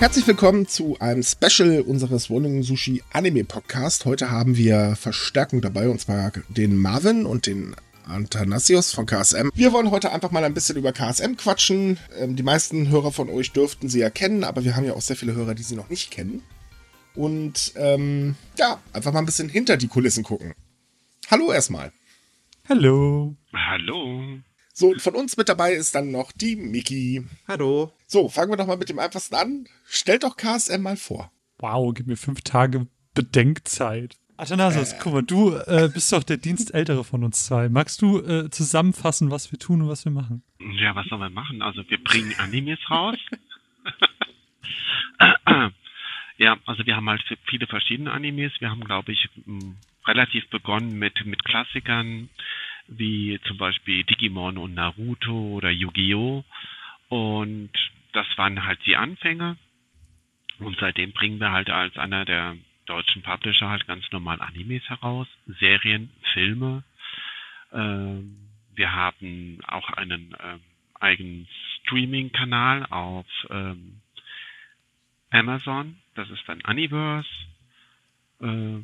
Herzlich willkommen zu einem Special unseres Wohnungen Sushi Anime Podcast. Heute haben wir Verstärkung dabei und zwar den Marvin und den Antanasios von KSM. Wir wollen heute einfach mal ein bisschen über KSM quatschen. Ähm, die meisten Hörer von euch dürften sie ja kennen, aber wir haben ja auch sehr viele Hörer, die sie noch nicht kennen. Und ähm, ja, einfach mal ein bisschen hinter die Kulissen gucken. Hallo erstmal. Hallo. Hallo. So, und von uns mit dabei ist dann noch die Miki. Hallo. So, fangen wir doch mal mit dem einfachsten an. Stellt doch KSM mal vor. Wow, gib mir fünf Tage Bedenkzeit. Athanasius, äh. guck mal, du äh, bist doch der Dienstältere von uns zwei. Magst du äh, zusammenfassen, was wir tun und was wir machen? Ja, was sollen wir machen? Also wir bringen Animes raus. ja, also wir haben halt viele verschiedene Animes. Wir haben, glaube ich, relativ begonnen mit, mit Klassikern wie zum Beispiel Digimon und Naruto oder Yu-Gi-Oh! Und das waren halt die Anfänge. Und seitdem bringen wir halt als einer der deutschen Publisher halt ganz normal Animes heraus, Serien, Filme. Ähm, wir haben auch einen ähm, eigenen Streaming-Kanal auf ähm, Amazon. Das ist dann Universe. Äh,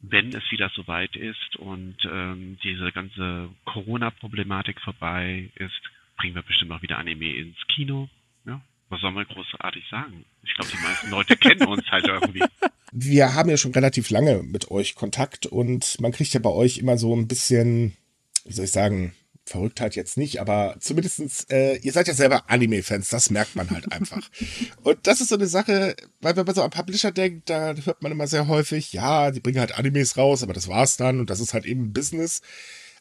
wenn es wieder soweit ist und ähm, diese ganze Corona-Problematik vorbei ist, bringen wir bestimmt auch wieder Anime ins Kino. Ja, was soll man großartig sagen? Ich glaube, die meisten Leute kennen uns halt irgendwie. Wir haben ja schon relativ lange mit euch Kontakt und man kriegt ja bei euch immer so ein bisschen, wie soll ich sagen, Verrücktheit jetzt nicht, aber zumindestens, äh, ihr seid ja selber Anime-Fans, das merkt man halt einfach. Und das ist so eine Sache, weil wenn man so an Publisher denkt, da hört man immer sehr häufig, ja, die bringen halt Animes raus, aber das war's dann und das ist halt eben Business.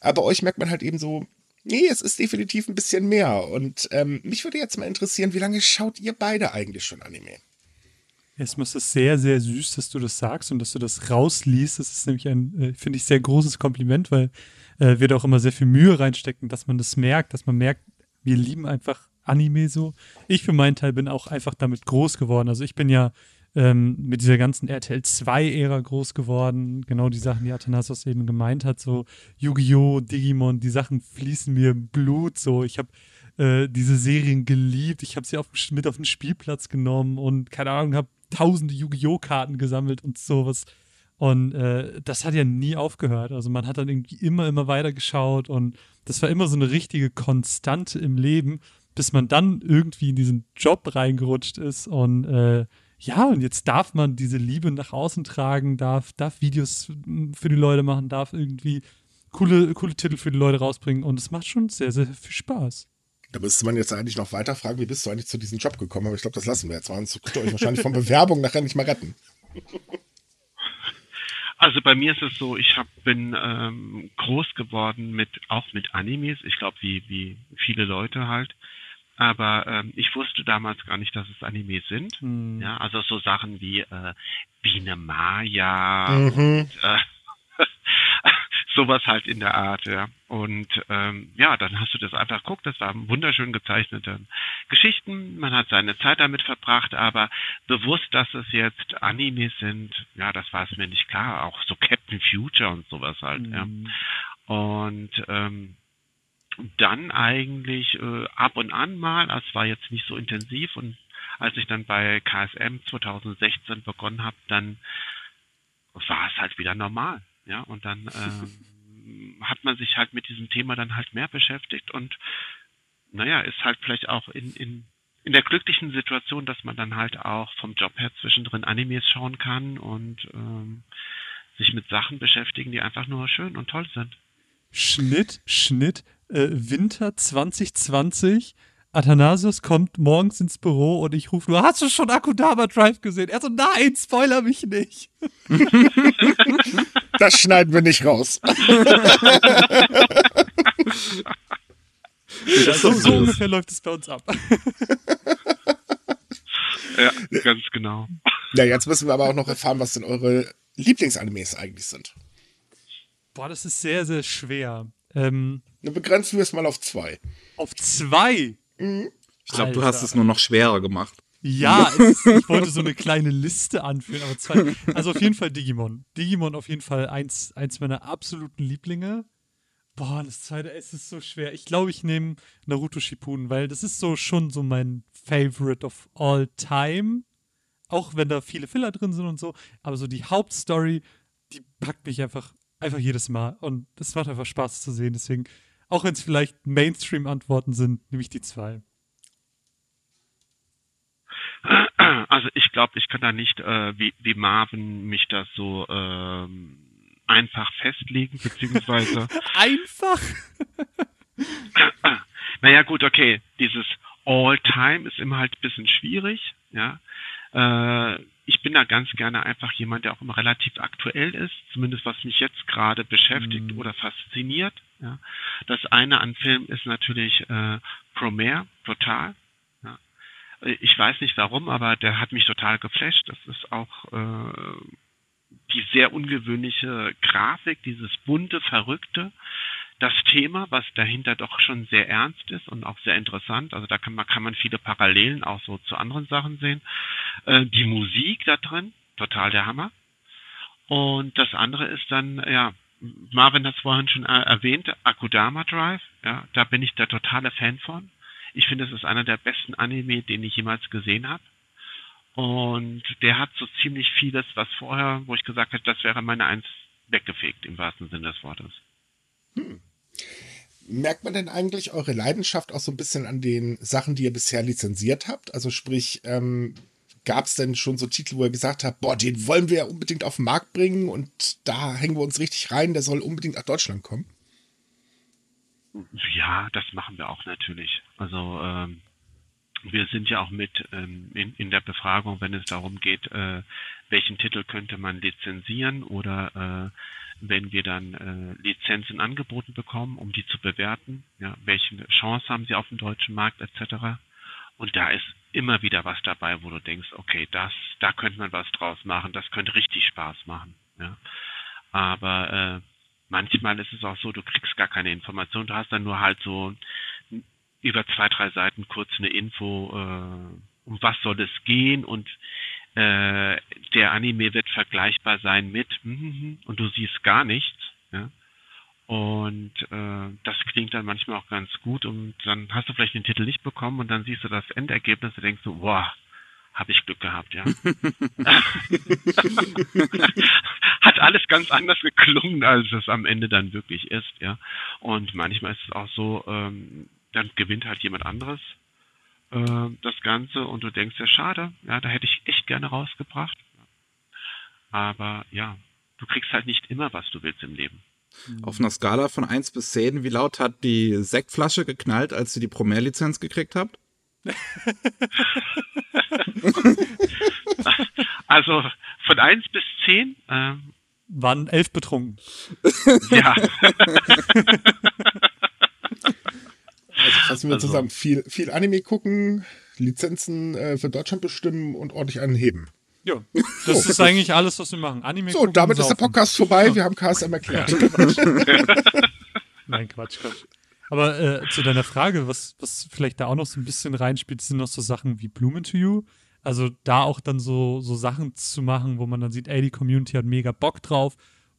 Aber euch merkt man halt eben so, nee, es ist definitiv ein bisschen mehr. Und ähm, mich würde jetzt mal interessieren, wie lange schaut ihr beide eigentlich schon Anime? Erstmal ist es sehr, sehr süß, dass du das sagst und dass du das rausliest. Das ist nämlich ein, äh, finde ich, sehr großes Kompliment, weil äh, wir da auch immer sehr viel Mühe reinstecken, dass man das merkt, dass man merkt, wir lieben einfach Anime so. Ich für meinen Teil bin auch einfach damit groß geworden. Also ich bin ja ähm, mit dieser ganzen RTL 2-Ära groß geworden. Genau die Sachen, die Athanasios eben gemeint hat, so Yu-Gi-Oh!, Digimon, die Sachen fließen mir im Blut so. Ich habe äh, diese Serien geliebt. Ich habe sie auf, mit auf den Spielplatz genommen und keine Ahnung, habe tausende Yu-Gi-Oh! Karten gesammelt und sowas. Und äh, das hat ja nie aufgehört. Also man hat dann irgendwie immer, immer weiter geschaut und das war immer so eine richtige Konstante im Leben, bis man dann irgendwie in diesen Job reingerutscht ist und äh, ja, und jetzt darf man diese Liebe nach außen tragen, darf, darf Videos für die Leute machen, darf irgendwie coole, coole Titel für die Leute rausbringen und es macht schon sehr, sehr viel Spaß. Da müsste man jetzt eigentlich noch weiter fragen, wie bist du eigentlich zu diesem Job gekommen? Aber ich glaube, das lassen wir jetzt. Sonst könnt ihr euch wahrscheinlich von Bewerbung nachher nicht mehr retten. Also bei mir ist es so, ich hab, bin ähm, groß geworden mit auch mit Animes. Ich glaube, wie wie viele Leute halt. Aber ähm, ich wusste damals gar nicht, dass es Animes sind. Hm. Ja, also so Sachen wie äh, Biene Maya mhm. und äh, sowas halt in der Art, ja. Und ähm, ja, dann hast du das einfach geguckt, das waren wunderschön gezeichnete Geschichten, man hat seine Zeit damit verbracht, aber bewusst, dass es jetzt Animes sind, ja, das war es mir nicht klar, auch so Captain Future und sowas halt, mhm. ja. Und ähm, dann eigentlich äh, ab und an mal, es war jetzt nicht so intensiv und als ich dann bei KSM 2016 begonnen habe, dann war es halt wieder normal. Ja, und dann ähm, hat man sich halt mit diesem Thema dann halt mehr beschäftigt und naja, ist halt vielleicht auch in, in, in der glücklichen Situation, dass man dann halt auch vom Job her zwischendrin Animes schauen kann und ähm, sich mit Sachen beschäftigen, die einfach nur schön und toll sind. Schnitt, Schnitt, äh, Winter 2020 Athanasius kommt morgens ins Büro und ich rufe nur, hast du schon Akudama Drive gesehen? Er so, nein, spoiler mich nicht. Das schneiden wir nicht raus. so, so ungefähr läuft es bei uns ab. Ja, ganz genau. Ja, jetzt müssen wir aber auch noch erfahren, was denn eure Lieblingsanimes eigentlich sind. Boah, das ist sehr, sehr schwer. Ähm, Dann begrenzen wir es mal auf zwei. Auf zwei? Mhm. Ich glaube, du hast es nur noch schwerer gemacht. Ja, ist, ich wollte so eine kleine Liste anführen, aber zwei. Also auf jeden Fall Digimon. Digimon auf jeden Fall eins, eins meiner absoluten Lieblinge. Boah, das zweite, es ist so schwer. Ich glaube, ich nehme Naruto Shippuden, weil das ist so schon so mein Favorite of all time. auch wenn da viele Filler drin sind und so, aber so die Hauptstory, die packt mich einfach, einfach jedes Mal. Und es macht einfach Spaß zu sehen. Deswegen, auch wenn es vielleicht Mainstream-Antworten sind, nehme ich die zwei. Also ich glaube, ich kann da nicht äh, wie, wie Marvin mich das so ähm, einfach festlegen, beziehungsweise einfach. naja gut, okay, dieses All-Time ist immer halt ein bisschen schwierig, ja. Äh, ich bin da ganz gerne einfach jemand, der auch immer relativ aktuell ist, zumindest was mich jetzt gerade beschäftigt mhm. oder fasziniert. Ja. Das eine an Film ist natürlich äh, Promare, total. Ja. Ich weiß nicht warum, aber der hat mich total geflasht. Das ist auch äh, die sehr ungewöhnliche Grafik, dieses bunte, verrückte das Thema, was dahinter doch schon sehr ernst ist und auch sehr interessant. Also da kann man, kann man viele Parallelen auch so zu anderen Sachen sehen. Äh, die Musik da drin, total der Hammer. Und das andere ist dann, ja, Marvin hat es vorhin schon erwähnt, Akudama Drive, ja, da bin ich der totale Fan von. Ich finde, es ist einer der besten Anime, den ich jemals gesehen habe. Und der hat so ziemlich vieles, was vorher, wo ich gesagt habe, das wäre meine Eins weggefegt, im wahrsten Sinne des Wortes. Hm. Merkt man denn eigentlich eure Leidenschaft auch so ein bisschen an den Sachen, die ihr bisher lizenziert habt? Also sprich, ähm, gab es denn schon so Titel, wo ihr gesagt habt, boah, den wollen wir unbedingt auf den Markt bringen und da hängen wir uns richtig rein, der soll unbedingt nach Deutschland kommen? Ja, das machen wir auch natürlich. Also ähm, wir sind ja auch mit ähm, in, in der Befragung, wenn es darum geht, äh, welchen Titel könnte man lizenzieren oder äh, wenn wir dann äh, Lizenzen angeboten bekommen, um die zu bewerten, ja, welche Chance haben sie auf dem deutschen Markt etc. Und da ist immer wieder was dabei, wo du denkst, okay, das, da könnte man was draus machen, das könnte richtig Spaß machen. Ja. Aber äh, manchmal ist es auch so, du kriegst gar keine Information, du hast dann nur halt so über zwei, drei Seiten kurz eine Info, äh, um was soll es gehen und äh, der Anime wird vergleichbar sein mit mhm, und du siehst gar nichts. Ja? Und äh, das klingt dann manchmal auch ganz gut und dann hast du vielleicht den Titel nicht bekommen und dann siehst du das Endergebnis und denkst so, boah, habe ich Glück gehabt, ja. Hat alles ganz anders geklungen, als es am Ende dann wirklich ist, ja. Und manchmal ist es auch so, ähm, dann gewinnt halt jemand anderes äh, das Ganze und du denkst ja, schade, ja, da hätte ich echt gerne rausgebracht. Aber ja, du kriegst halt nicht immer, was du willst im Leben. Auf einer Skala von 1 bis 10, wie laut hat die Sektflasche geknallt, als ihr die Promare-Lizenz gekriegt habt? also von 1 bis 10 ähm, waren elf betrunken. ja. Also fassen wir also, zusammen. Viel, viel Anime gucken, Lizenzen äh, für Deutschland bestimmen und ordentlich einen heben. Ja, das so, ist eigentlich alles, was wir machen. Anime So, damit ist der Podcast vorbei. Ja. Wir haben KSM erklärt. Nein, Quatsch, Quatsch. Aber äh, zu deiner Frage, was, was vielleicht da auch noch so ein bisschen reinspielt, sind noch so Sachen wie Blumen to You. Also da auch dann so, so Sachen zu machen, wo man dann sieht, ey, die Community hat mega Bock drauf.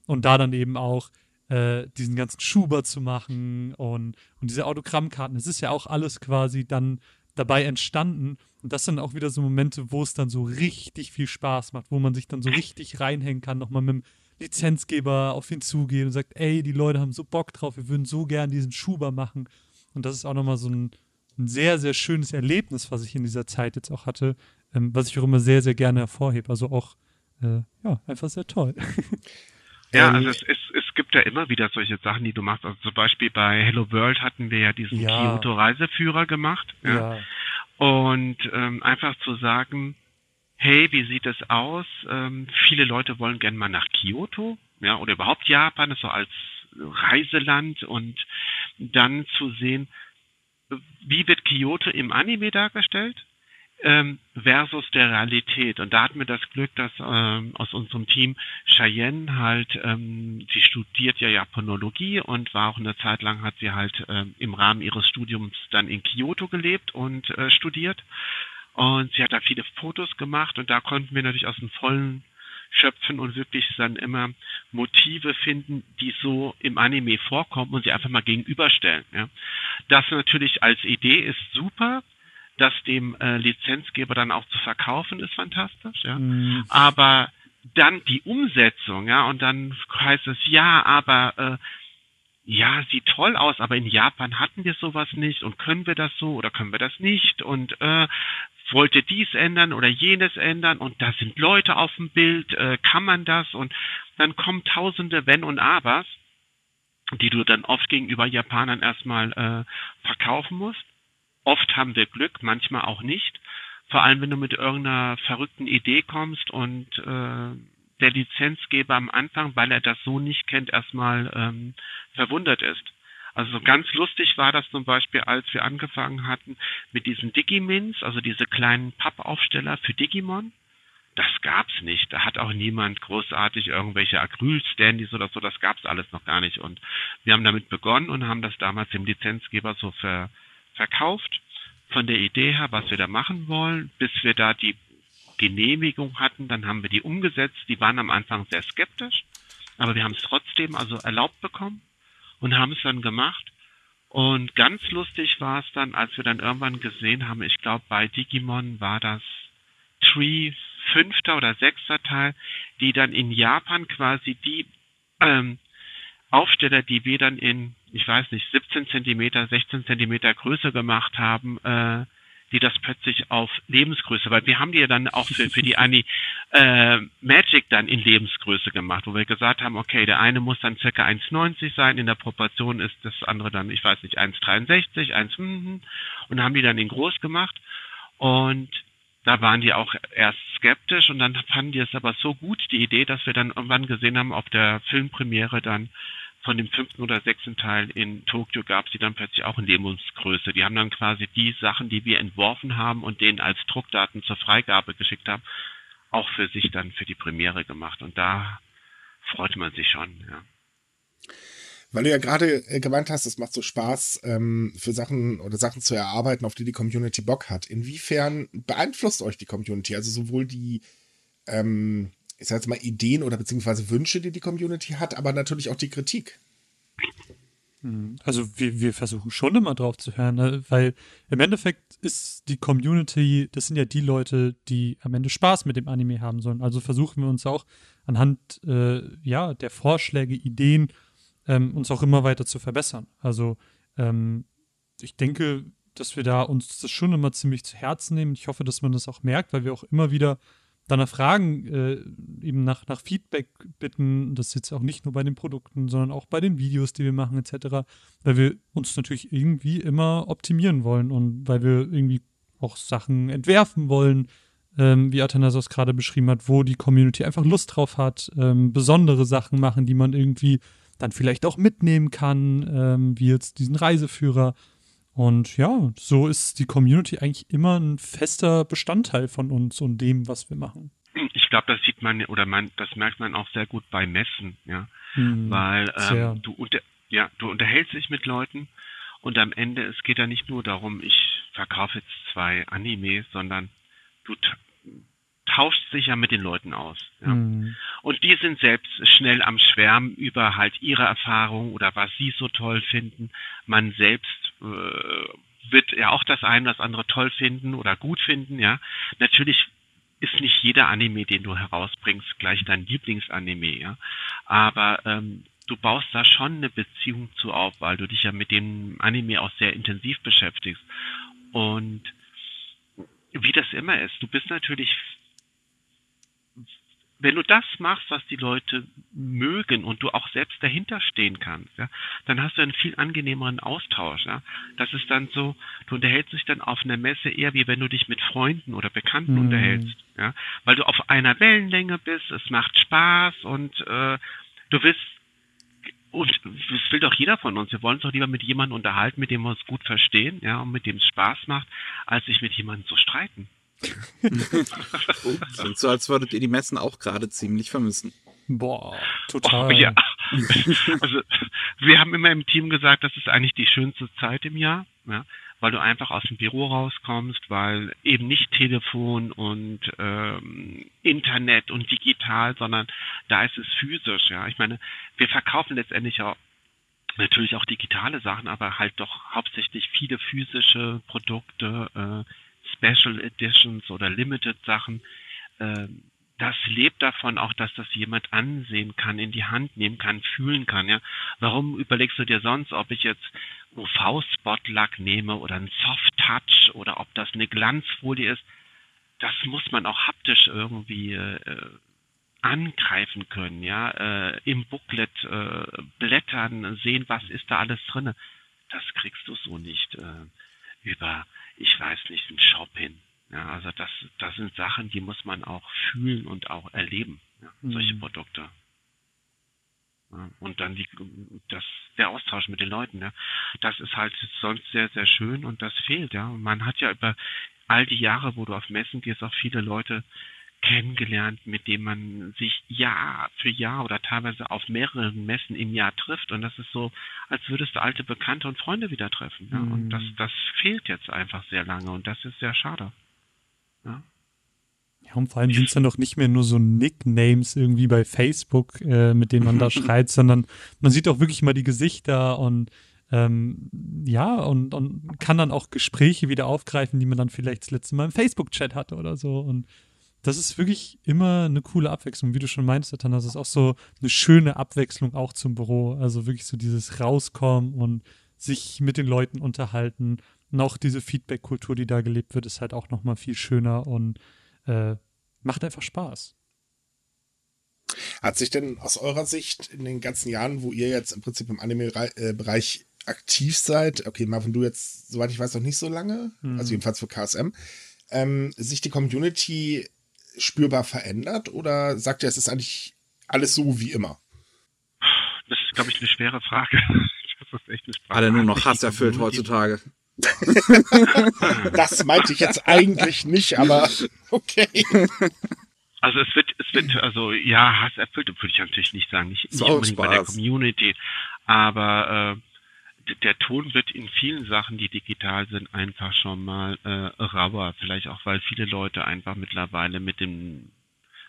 Und da dann eben auch äh, diesen ganzen Schuber zu machen und, und diese Autogrammkarten. Es ist ja auch alles quasi dann dabei entstanden. Und das sind auch wieder so Momente, wo es dann so richtig viel Spaß macht, wo man sich dann so richtig reinhängen kann, nochmal mit dem Lizenzgeber auf ihn zugehen und sagt, ey, die Leute haben so Bock drauf, wir würden so gern diesen Schuber machen. Und das ist auch nochmal so ein, ein sehr, sehr schönes Erlebnis, was ich in dieser Zeit jetzt auch hatte, ähm, was ich auch immer sehr, sehr gerne hervorhebe. Also auch, äh, ja, einfach sehr toll. Ja, also es, es gibt ja immer wieder solche Sachen, die du machst. Also zum Beispiel bei Hello World hatten wir ja diesen ja. Kyoto-Reiseführer gemacht. Ja. ja. Und ähm, einfach zu sagen, hey, wie sieht es aus? Ähm, viele Leute wollen gerne mal nach Kyoto, ja, oder überhaupt Japan, so als Reiseland und dann zu sehen, wie wird Kyoto im Anime dargestellt? Ähm, versus der Realität. Und da hatten wir das Glück, dass ähm, aus unserem Team Cheyenne halt, ähm, sie studiert ja Japanologie und war auch eine Zeit lang, hat sie halt ähm, im Rahmen ihres Studiums dann in Kyoto gelebt und äh, studiert. Und sie hat da viele Fotos gemacht und da konnten wir natürlich aus dem vollen schöpfen und wirklich dann immer Motive finden, die so im Anime vorkommen und sie einfach mal gegenüberstellen. Ja. Das natürlich als Idee ist super, das dem äh, Lizenzgeber dann auch zu verkaufen, ist fantastisch, ja. Mhm. Aber dann die Umsetzung, ja, und dann heißt es, ja, aber äh, ja, sieht toll aus, aber in Japan hatten wir sowas nicht und können wir das so oder können wir das nicht und äh, wollte dies ändern oder jenes ändern und da sind Leute auf dem Bild, äh, kann man das und dann kommen tausende Wenn und Abers, die du dann oft gegenüber Japanern erstmal äh, verkaufen musst. Oft haben wir Glück, manchmal auch nicht. Vor allem, wenn du mit irgendeiner verrückten Idee kommst und äh, der Lizenzgeber am Anfang, weil er das so nicht kennt, erstmal ähm, verwundert ist. Also ganz lustig war das zum Beispiel, als wir angefangen hatten mit diesen Digimins, also diese kleinen Pappaufsteller für Digimon. Das gab's nicht. Da hat auch niemand großartig irgendwelche Acryl-Standys oder so. Das gab's alles noch gar nicht. Und wir haben damit begonnen und haben das damals dem Lizenzgeber so ver verkauft. Von der Idee her, was wir da machen wollen, bis wir da die Genehmigung hatten, dann haben wir die umgesetzt. Die waren am Anfang sehr skeptisch, aber wir haben es trotzdem also erlaubt bekommen und haben es dann gemacht. Und ganz lustig war es dann, als wir dann irgendwann gesehen haben, ich glaube bei Digimon war das Tree fünfter oder sechster Teil, die dann in Japan quasi die ähm, Aufsteller, die wir dann in, ich weiß nicht, 17 Zentimeter, 16 Zentimeter Größe gemacht haben, äh, die das plötzlich auf Lebensgröße, weil wir haben die ja dann auch für, für die Ani äh, Magic dann in Lebensgröße gemacht, wo wir gesagt haben, okay, der eine muss dann circa 1,90 sein, in der Proportion ist das andere dann, ich weiß nicht, 1,63, 1, und haben die dann in groß gemacht und da waren die auch erst skeptisch und dann fanden die es aber so gut, die Idee, dass wir dann irgendwann gesehen haben, auf der Filmpremiere dann, von dem fünften oder sechsten Teil in Tokio gab es die dann plötzlich auch in Lebensgröße. Die haben dann quasi die Sachen, die wir entworfen haben und denen als Druckdaten zur Freigabe geschickt haben, auch für sich dann für die Premiere gemacht. Und da freut man sich schon, ja. Weil du ja gerade äh, gemeint hast, es macht so Spaß, ähm, für Sachen oder Sachen zu erarbeiten, auf die die Community Bock hat. Inwiefern beeinflusst euch die Community? Also sowohl die, ähm, ich sag jetzt mal, Ideen oder beziehungsweise Wünsche, die die Community hat, aber natürlich auch die Kritik. Hm, also wir, wir versuchen schon immer drauf zu hören, ne? weil im Endeffekt ist die Community, das sind ja die Leute, die am Ende Spaß mit dem Anime haben sollen. Also versuchen wir uns auch anhand äh, ja, der Vorschläge, Ideen, ähm, uns auch immer weiter zu verbessern. Also ähm, ich denke, dass wir da uns das schon immer ziemlich zu Herzen nehmen. Ich hoffe, dass man das auch merkt, weil wir auch immer wieder danach fragen, äh, eben nach, nach Feedback bitten, das jetzt auch nicht nur bei den Produkten, sondern auch bei den Videos, die wir machen, etc., weil wir uns natürlich irgendwie immer optimieren wollen und weil wir irgendwie auch Sachen entwerfen wollen, ähm, wie Athanasos gerade beschrieben hat, wo die Community einfach Lust drauf hat, ähm, besondere Sachen machen, die man irgendwie dann vielleicht auch mitnehmen kann, ähm, wie jetzt diesen Reiseführer und ja, so ist die Community eigentlich immer ein fester Bestandteil von uns und dem, was wir machen. Ich glaube, das sieht man oder man, das merkt man auch sehr gut bei Messen, ja, hm, weil ähm, du unter, ja, du unterhältst dich mit Leuten und am Ende es geht ja nicht nur darum, ich verkaufe jetzt zwei Animes, sondern du tauscht sich ja mit den Leuten aus. Ja. Mhm. Und die sind selbst schnell am Schwärmen über halt ihre Erfahrung oder was sie so toll finden. Man selbst äh, wird ja auch das eine oder das andere toll finden oder gut finden, ja. Natürlich ist nicht jeder Anime, den du herausbringst, gleich dein Lieblingsanime, ja. Aber ähm, du baust da schon eine Beziehung zu auf, weil du dich ja mit dem Anime auch sehr intensiv beschäftigst. Und wie das immer ist, du bist natürlich wenn du das machst, was die Leute mögen und du auch selbst dahinter stehen kannst, ja, dann hast du einen viel angenehmeren Austausch. Ja. Das ist dann so, du unterhältst dich dann auf einer Messe eher wie wenn du dich mit Freunden oder Bekannten mhm. unterhältst, ja, weil du auf einer Wellenlänge bist, es macht Spaß und äh, du willst und das will doch jeder von uns. Wir wollen uns doch lieber mit jemandem unterhalten, mit dem wir uns gut verstehen, ja, und mit dem es Spaß macht, als sich mit jemandem zu streiten. Klingt so, als würdet ihr die Messen auch gerade ziemlich vermissen. Boah, total. Oh, ja. Also, wir haben immer im Team gesagt, das ist eigentlich die schönste Zeit im Jahr, ja, weil du einfach aus dem Büro rauskommst, weil eben nicht Telefon und ähm, Internet und digital, sondern da ist es physisch, ja. Ich meine, wir verkaufen letztendlich auch natürlich auch digitale Sachen, aber halt doch hauptsächlich viele physische Produkte, äh, Special Editions oder Limited Sachen, äh, das lebt davon auch, dass das jemand ansehen kann, in die Hand nehmen kann, fühlen kann, ja. Warum überlegst du dir sonst, ob ich jetzt UV-Spot-Lack nehme oder ein Soft-Touch oder ob das eine Glanzfolie ist? Das muss man auch haptisch irgendwie äh, angreifen können, ja, äh, im Booklet äh, blättern, sehen, was ist da alles drinne. Das kriegst du so nicht äh, über, ich weiß nicht, einen Shop hin. Ja, also das, das sind Sachen, die muss man auch fühlen und auch erleben, ja, mhm. solche Produkte. Ja, und dann die, das, der Austausch mit den Leuten, ja, das ist halt sonst sehr, sehr schön und das fehlt, ja. Und man hat ja über all die Jahre, wo du auf Messen gehst, auch viele Leute kennengelernt, mit denen man sich Jahr für Jahr oder teilweise auf mehreren Messen im Jahr trifft. Und das ist so, als würdest du alte Bekannte und Freunde wieder treffen. Ja? Mhm. Und das, das fehlt jetzt einfach sehr lange und das ist sehr schade. Ja. Ja, und vor allem sind es dann doch nicht mehr nur so Nicknames irgendwie bei Facebook, äh, mit denen man da schreit, sondern man sieht auch wirklich mal die Gesichter und ähm, ja, und, und kann dann auch Gespräche wieder aufgreifen, die man dann vielleicht das letzte Mal im Facebook-Chat hatte oder so. Und das ist wirklich immer eine coole Abwechslung. Wie du schon meinst, Tana, das ist auch so eine schöne Abwechslung auch zum Büro. Also wirklich so dieses Rauskommen und sich mit den Leuten unterhalten und auch diese Feedback-Kultur, die da gelebt wird, ist halt auch nochmal viel schöner und äh, macht einfach Spaß. Hat sich denn aus eurer Sicht in den ganzen Jahren, wo ihr jetzt im Prinzip im Anime-Bereich aktiv seid, okay, Marvin, du jetzt, soweit ich weiß, noch nicht so lange, mhm. also jedenfalls für KSM, ähm, sich die Community spürbar verändert oder sagt ihr, es ist eigentlich alles so wie immer? Das ist, glaube ich, eine schwere Frage. Das ist echt eine Frage. Alle nur noch Hass erfüllt heutzutage. das meinte ich jetzt eigentlich nicht, aber okay. Also es wird, es wird, also ja, Hass erfüllt, würde ich natürlich nicht sagen, nicht, nicht unbedingt Spaß. bei der Community, aber äh, der Ton wird in vielen Sachen, die digital sind, einfach schon mal äh, rauer. Vielleicht auch, weil viele Leute einfach mittlerweile mit dem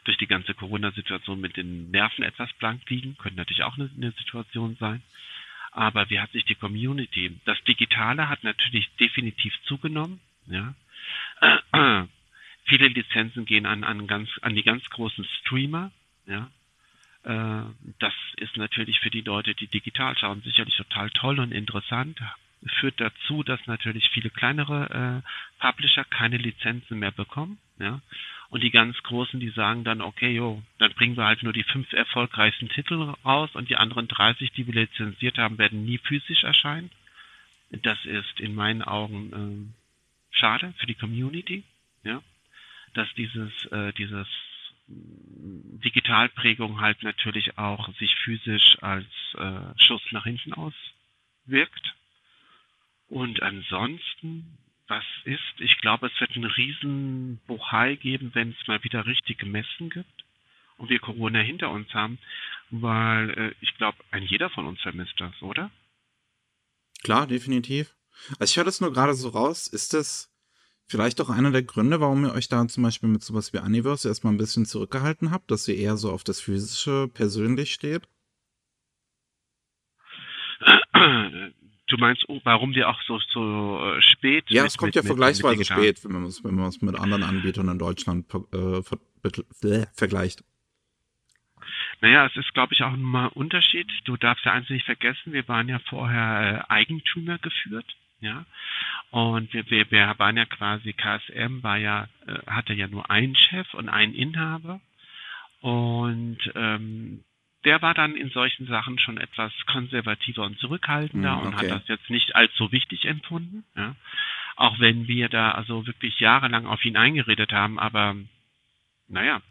durch die ganze Corona-Situation mit den Nerven etwas blank liegen, könnte natürlich auch eine, eine Situation sein. Aber wie hat sich die Community? Das Digitale hat natürlich definitiv zugenommen. Ja. Äh, viele Lizenzen gehen an, an, ganz, an die ganz großen Streamer. Ja. Äh, das ist natürlich für die Leute, die digital schauen, sicherlich total toll und interessant. Führt dazu, dass natürlich viele kleinere äh, Publisher keine Lizenzen mehr bekommen. Ja. Und die ganz Großen, die sagen dann, okay, jo, dann bringen wir halt nur die fünf erfolgreichsten Titel raus und die anderen 30, die wir lizenziert haben, werden nie physisch erscheinen. Das ist in meinen Augen äh, schade für die Community, ja, dass dieses, äh, dieses Digitalprägung halt natürlich auch sich physisch als äh, Schuss nach hinten auswirkt. Und ansonsten was ist. Ich glaube, es wird einen riesen Bohai geben, wenn es mal wieder richtige Messen gibt und wir Corona hinter uns haben, weil äh, ich glaube, ein jeder von uns vermisst das, oder? Klar, definitiv. Also ich höre das nur gerade so raus. Ist das vielleicht auch einer der Gründe, warum ihr euch da zum Beispiel mit sowas wie Universe erstmal ein bisschen zurückgehalten habt, dass ihr eher so auf das Physische persönlich steht? Du meinst, oh, warum wir auch so, so äh, spät? Ja, mit, es kommt mit, ja vergleichsweise mit spät, wenn man es wenn mit anderen Anbietern in Deutschland äh, ver äh, vergleicht. Naja, es ist, glaube ich, auch ein Unterschied. Du darfst ja eins nicht vergessen, wir waren ja vorher äh, Eigentümer geführt, ja. Und wir, wir, wir waren ja quasi, KSM war ja, äh, hatte ja nur einen Chef und einen Inhaber. Und ähm, der war dann in solchen Sachen schon etwas konservativer und zurückhaltender okay. Hm, und hat das jetzt nicht als so wichtig empfunden. Ja. Auch wenn wir da also wirklich jahrelang auf ihn eingeredet haben, aber naja,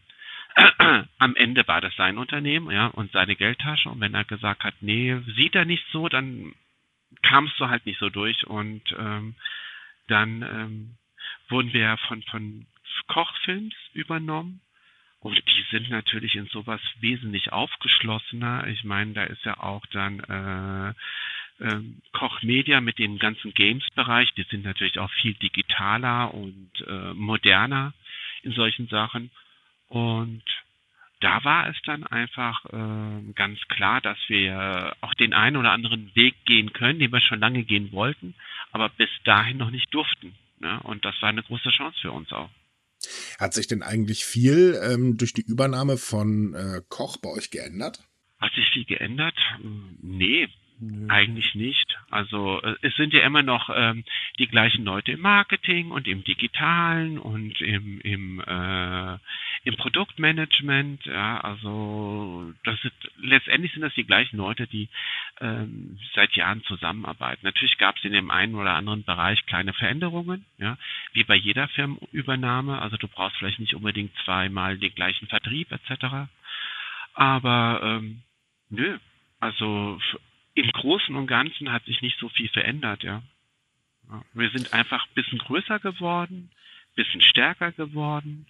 am Ende war das sein Unternehmen, ja, und seine Geldtasche. Und wenn er gesagt hat, nee, sieht er nicht so, dann kamst du halt nicht so durch. Und ähm, dann ähm, wurden wir von, von Kochfilms übernommen und die sind natürlich in sowas wesentlich aufgeschlossener. Ich meine, da ist ja auch dann äh, äh, Koch Media mit dem ganzen Games-Bereich. Die sind natürlich auch viel digitaler und äh, moderner in solchen Sachen. Und da war es dann einfach äh, ganz klar, dass wir auch den einen oder anderen Weg gehen können, den wir schon lange gehen wollten, aber bis dahin noch nicht durften. Ne? Und das war eine große Chance für uns auch. Hat sich denn eigentlich viel ähm, durch die Übernahme von äh, Koch bei euch geändert? Hat sich viel geändert? Nee, Nö. Eigentlich nicht. Also äh, es sind ja immer noch ähm, die gleichen Leute im Marketing und im Digitalen und im, im, äh, im Produktmanagement. Ja, also das sind, letztendlich sind das die gleichen Leute, die ähm, seit Jahren zusammenarbeiten. Natürlich gab es in dem einen oder anderen Bereich kleine Veränderungen, ja, wie bei jeder Firmenübernahme. Also du brauchst vielleicht nicht unbedingt zweimal den gleichen Vertrieb etc. Aber ähm, nö, also im Großen und Ganzen hat sich nicht so viel verändert, ja. Wir sind einfach ein bisschen größer geworden, ein bisschen stärker geworden,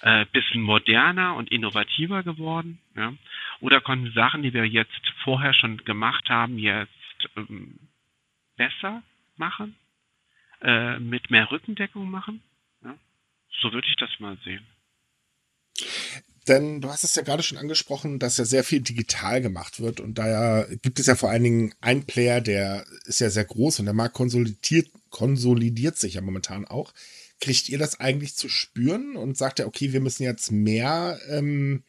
ein äh, bisschen moderner und innovativer geworden, ja. Oder konnten Sachen, die wir jetzt vorher schon gemacht haben, jetzt ähm, besser machen, äh, mit mehr Rückendeckung machen. Ja. So würde ich das mal sehen. Denn du hast es ja gerade schon angesprochen, dass ja sehr viel digital gemacht wird und daher gibt es ja vor allen Dingen einen Player, der ist ja sehr groß und der Markt konsolidiert, konsolidiert sich ja momentan auch. Kriegt ihr das eigentlich zu spüren und sagt ja, okay, wir müssen jetzt mehr, ähm,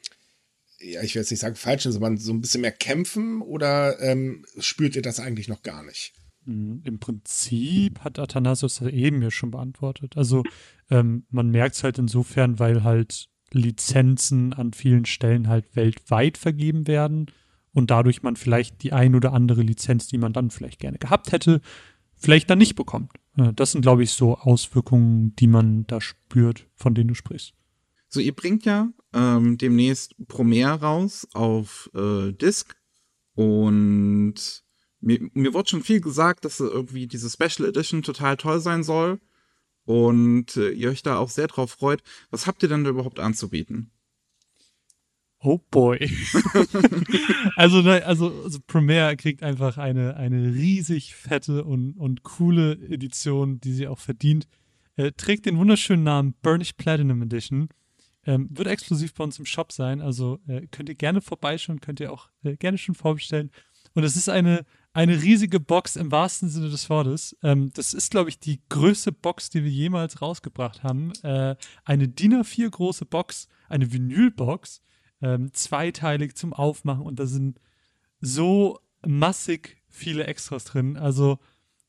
ja, ich will jetzt nicht sagen falsch, sondern so ein bisschen mehr kämpfen oder ähm, spürt ihr das eigentlich noch gar nicht? Hm, Im Prinzip hat Athanasius das eben ja schon beantwortet. Also ähm, man merkt es halt insofern, weil halt Lizenzen an vielen Stellen halt weltweit vergeben werden und dadurch man vielleicht die ein oder andere Lizenz, die man dann vielleicht gerne gehabt hätte, vielleicht dann nicht bekommt. Äh, das sind, glaube ich, so Auswirkungen, die man da spürt, von denen du sprichst. So, ihr bringt ja ähm, demnächst Promare raus auf äh, Disk und mir, mir wurde schon viel gesagt, dass irgendwie diese Special Edition total toll sein soll und äh, ihr euch da auch sehr drauf freut. Was habt ihr denn da überhaupt anzubieten? Oh boy. also, ne, also, also Premiere kriegt einfach eine, eine riesig fette und, und coole Edition, die sie auch verdient. Äh, trägt den wunderschönen Namen Burnish Platinum Edition. Ähm, wird exklusiv bei uns im Shop sein, also äh, könnt ihr gerne vorbeischauen, könnt ihr auch äh, gerne schon vorbestellen. Und es ist eine, eine riesige Box im wahrsten Sinne des Wortes. Ähm, das ist, glaube ich, die größte Box, die wir jemals rausgebracht haben. Äh, eine DIN A4 große Box, eine Vinylbox, ähm, zweiteilig zum Aufmachen und da sind so massig viele Extras drin. Also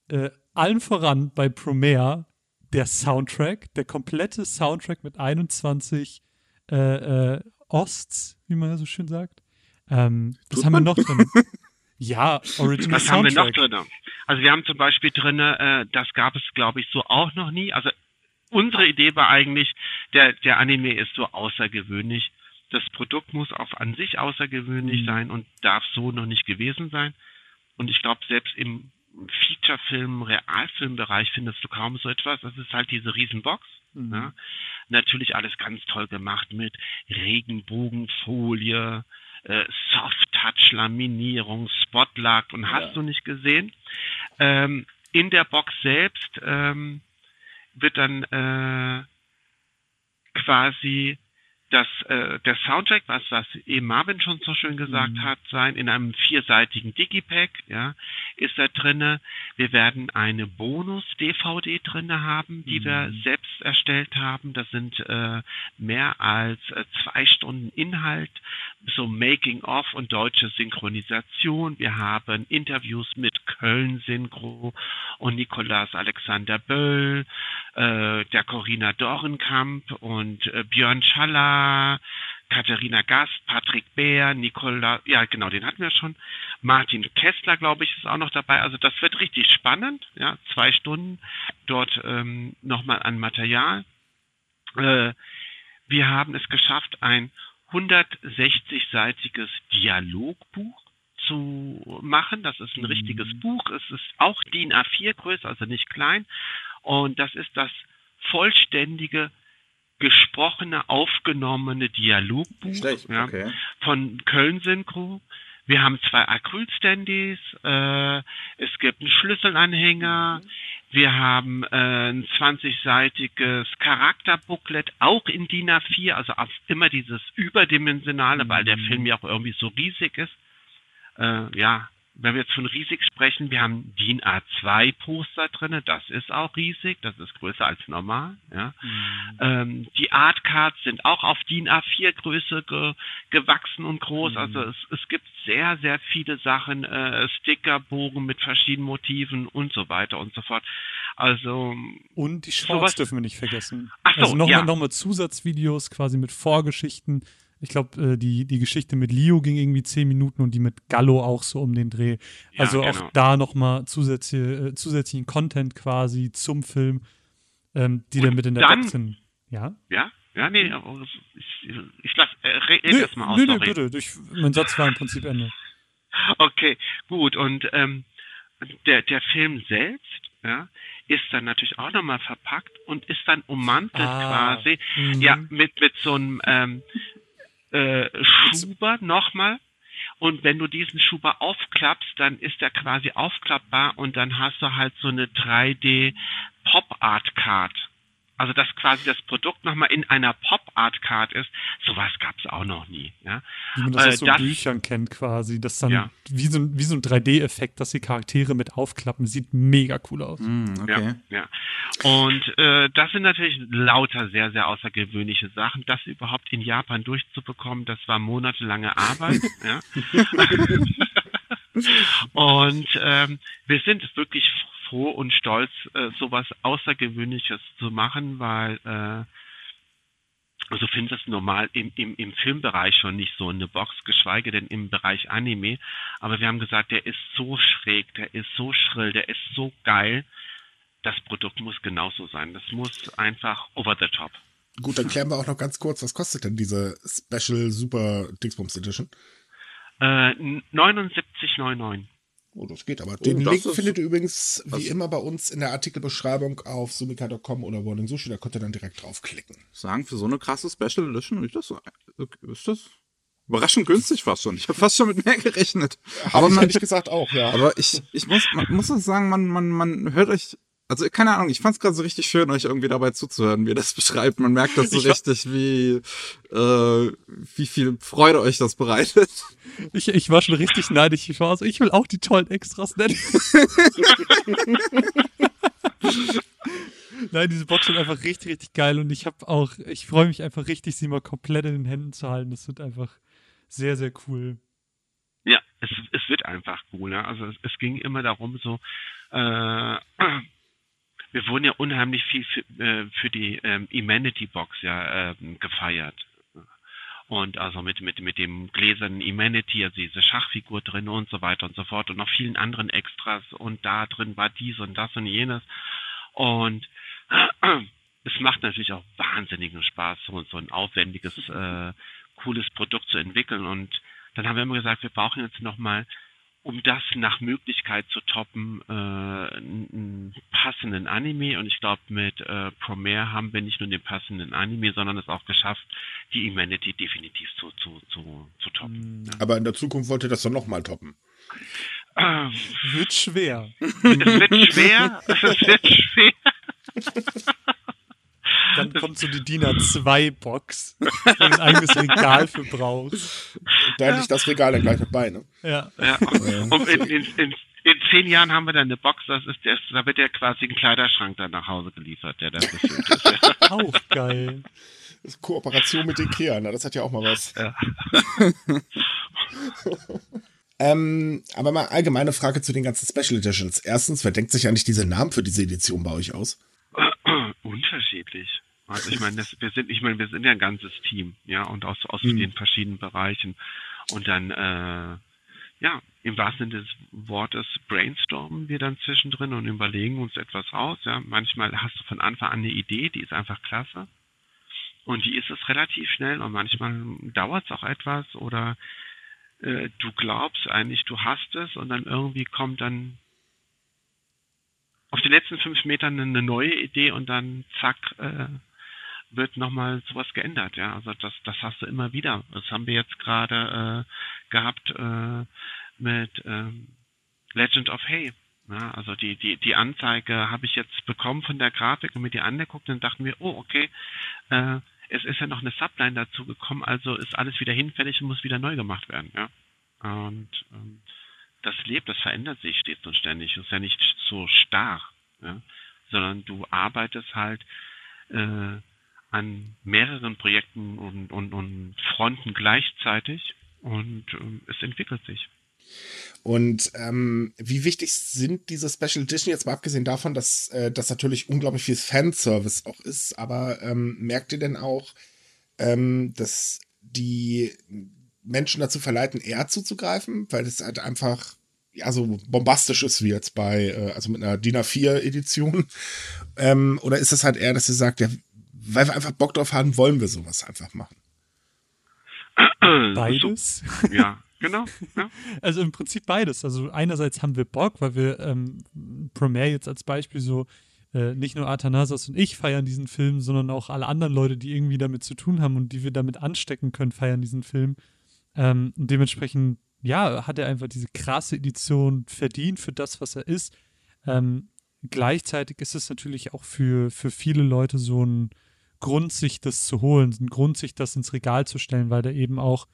äh, allen voran bei Promare der Soundtrack, der komplette Soundtrack mit 21 äh, äh, Osts, wie man ja so schön sagt. Ähm, das haben wir noch drin. Ja, Original Was haben wir noch drin? Also wir haben zum Beispiel drin, äh, das gab es glaube ich so auch noch nie. Also unsere Idee war eigentlich, der, der Anime ist so außergewöhnlich. Das Produkt muss auch an sich außergewöhnlich mhm. sein und darf so noch nicht gewesen sein. Und ich glaube, selbst im Featurefilm, Realfilmbereich findest du kaum so etwas. Das ist halt diese Riesenbox. Mhm. Ja. Natürlich alles ganz toll gemacht mit Regenbogenfolie, äh, Soft-Touch-Laminierung, Spotlock und hast ja. du nicht gesehen. Ähm, in der Box selbst ähm, wird dann äh, quasi das, äh, der Soundtrack, was, was eben Marvin schon so schön gesagt mhm. hat, sein, in einem vierseitigen Digipack, ja, ist da drinne. Wir werden eine Bonus-DVD drinne haben, die mhm. wir selbst erstellt haben. Das sind äh, mehr als äh, zwei Stunden Inhalt, so Making-of und deutsche Synchronisation. Wir haben Interviews mit Köln Synchro und Nikolaus Alexander Böll, äh, der Corinna Dorenkamp und äh, Björn Schaller, Katharina Gast, Patrick Bär, Nicola, ja genau, den hatten wir schon. Martin Kessler, glaube ich, ist auch noch dabei. Also das wird richtig spannend. Ja, zwei Stunden dort ähm, nochmal an Material. Äh, wir haben es geschafft, ein 160-seitiges Dialogbuch zu machen. Das ist ein mhm. richtiges Buch. Es ist auch DIN A4 Größe, also nicht klein. Und das ist das vollständige gesprochene, aufgenommene Dialogbuch Schlecht, ja, okay. von Köln Synchro. Wir haben zwei Acrylstandies, äh, es gibt einen Schlüsselanhänger, mhm. wir haben äh, ein 20-seitiges Charakterbooklet, auch in DIN A4, also auf immer dieses überdimensionale, mhm. weil der mhm. Film ja auch irgendwie so riesig ist. Äh, ja, wenn wir jetzt von riesig sprechen, wir haben DIN A2 Poster drinne, das ist auch riesig, das ist größer als normal. Ja. Mhm. Ähm, die Artcards sind auch auf DIN A4 Größe ge gewachsen und groß. Mhm. Also es, es gibt sehr, sehr viele Sachen, äh, Stickerbogen mit verschiedenen Motiven und so weiter und so fort. Also und die Shorts dürfen wir nicht vergessen. Ach so, also nochmal ja. noch Zusatzvideos quasi mit Vorgeschichten ich glaube, äh, die, die Geschichte mit Leo ging irgendwie zehn Minuten und die mit Gallo auch so um den Dreh. Ja, also genau. auch da nochmal zusätzliche, äh, zusätzlichen Content quasi zum Film, ähm, die dann mit in der dann, Box sind. Ja? Ja, ja, nee, ich, ich lass, äh, red nee, erstmal aus. Nee, nee, bitte, ich, mein Satz war im Prinzip Ende. Okay, gut, und ähm, der, der Film selbst, ja, ist dann natürlich auch nochmal verpackt und ist dann ummantelt ah, quasi, -hmm. ja, mit, mit so einem, ähm, äh, Schuber nochmal. Und wenn du diesen Schuber aufklappst, dann ist er quasi aufklappbar und dann hast du halt so eine 3D Pop Art Card also dass quasi das Produkt nochmal in einer Pop-Art-Card ist, sowas gab es auch noch nie. Ja? Wie man das äh, aus so das, Büchern kennt quasi, das dann ja. wie, so, wie so ein 3D-Effekt, dass die Charaktere mit aufklappen, sieht mega cool aus. Mm, okay. Ja, ja. Und äh, das sind natürlich lauter sehr, sehr außergewöhnliche Sachen. Das überhaupt in Japan durchzubekommen, das war monatelange Arbeit. ja. Und ähm, wir sind wirklich froh und stolz, äh, sowas Außergewöhnliches zu machen, weil äh, also finde das normal im, im, im Filmbereich schon nicht so eine Box, geschweige denn im Bereich Anime. Aber wir haben gesagt, der ist so schräg, der ist so schrill, der ist so geil. Das Produkt muss genauso sein. Das muss einfach over the top. Gut, dann klären wir auch noch ganz kurz, was kostet denn diese Special Super Dingsbums Edition? Äh, 79,99. Oh, das geht aber. Den oh, Link findet ihr übrigens wie immer bei uns in der Artikelbeschreibung auf sumika.com oder Warning Sushi. Da könnt ihr dann direkt draufklicken. Sagen, für so eine krasse Special Edition ist das, ist das überraschend günstig fast schon. Ich habe fast schon mit mehr gerechnet. Aber man, ich gesagt auch, ja. Aber ich, ich muss, man muss sagen, man, man, man hört euch also keine Ahnung, ich fand es gerade so richtig schön, euch irgendwie dabei zuzuhören, wie ihr das beschreibt. Man merkt das so ich richtig, wie, äh, wie viel Freude euch das bereitet. Ich, ich war schon richtig neidisch. Ich war so, ich will auch die tollen Extras nennen. Nein, diese Box ist einfach richtig, richtig geil und ich habe auch, ich freue mich einfach richtig, sie mal komplett in den Händen zu halten. Das wird einfach sehr, sehr cool. Ja, es, es wird einfach cool. Ne? Also es, es ging immer darum, so äh, wir wurden ja unheimlich viel für, äh, für die ähm, Humanity Box ja äh, gefeiert. Und also mit, mit, mit dem gläsernen Humanity, also diese Schachfigur drin und so weiter und so fort und noch vielen anderen Extras und da drin war dies und das und jenes. Und äh, es macht natürlich auch wahnsinnigen Spaß, so, so ein aufwendiges, äh, cooles Produkt zu entwickeln. Und dann haben wir immer gesagt, wir brauchen jetzt nochmal um das nach Möglichkeit zu toppen, äh, einen passenden Anime. Und ich glaube, mit äh, Promare haben wir nicht nur den passenden Anime, sondern es auch geschafft, die Humanity definitiv zu, zu, zu, zu toppen. Ja. Aber in der Zukunft wollt ihr das doch nochmal toppen. Äh, wird schwer. Es wird schwer. es wird schwer. Dann kommt so die DIN A2-Box, wo du ein eigenes Regal für brauchst. Da hätte ich das Regal dann gleich dabei, ne? Ja. ja. Und in, in, in, in, zehn Jahren haben wir dann eine Box, das ist der, da wird ja quasi ein Kleiderschrank dann nach Hause geliefert, der da befüllt ist. Auch geil. Das ist Kooperation mit Ikea, ne? das hat ja auch mal was. Ja. ähm, aber mal allgemeine Frage zu den ganzen Special Editions. Erstens, wer denkt sich eigentlich diese Namen für diese Edition bei euch aus? Unterschiedlich. Also ich meine, das, wir sind, ich meine, wir sind ja ein ganzes Team, ja, und aus, aus mhm. den verschiedenen Bereichen. Und dann, äh, ja, im wahrsten Sinne des Wortes brainstormen wir dann zwischendrin und überlegen uns etwas aus. Ja, manchmal hast du von Anfang an eine Idee, die ist einfach klasse. Und die ist es relativ schnell und manchmal dauert es auch etwas oder äh, du glaubst eigentlich, du hast es und dann irgendwie kommt dann auf den letzten fünf Metern eine neue Idee und dann zack, äh, wird nochmal sowas geändert, ja. Also das, das hast du immer wieder. Das haben wir jetzt gerade äh, gehabt äh, mit ähm, Legend of Hay. Ja, also die, die, die Anzeige habe ich jetzt bekommen von der Grafik und mir die angeguckt und dachten wir, oh, okay, äh, es ist ja noch eine Subline dazu gekommen, also ist alles wieder hinfällig und muss wieder neu gemacht werden, ja. Und ähm, das lebt, das verändert sich stets und ständig. Es ist ja nicht so starr, ja? sondern du arbeitest halt äh, an mehreren Projekten und, und, und Fronten gleichzeitig und äh, es entwickelt sich. Und ähm, wie wichtig sind diese Special Edition jetzt mal abgesehen davon, dass äh, das natürlich unglaublich viel Fanservice auch ist, aber ähm, merkt ihr denn auch, ähm, dass die Menschen dazu verleiten, eher zuzugreifen, weil es halt einfach ja so bombastisch ist wie jetzt bei, äh, also mit einer DIN A4-Edition? Ähm, oder ist es halt eher, dass ihr sagt, ja, weil wir einfach Bock drauf haben, wollen wir sowas einfach machen? Beides? Ja, genau. Ja. Also im Prinzip beides. Also einerseits haben wir Bock, weil wir ähm, Premiere jetzt als Beispiel so äh, nicht nur Athanasios und ich feiern diesen Film, sondern auch alle anderen Leute, die irgendwie damit zu tun haben und die wir damit anstecken können, feiern diesen Film. Ähm, und dementsprechend, ja, hat er einfach diese krasse Edition verdient für das, was er ist. Ähm, gleichzeitig ist es natürlich auch für, für viele Leute so ein Grund, sich das zu holen, ein Grund, sich das ins Regal zu stellen, weil da eben auch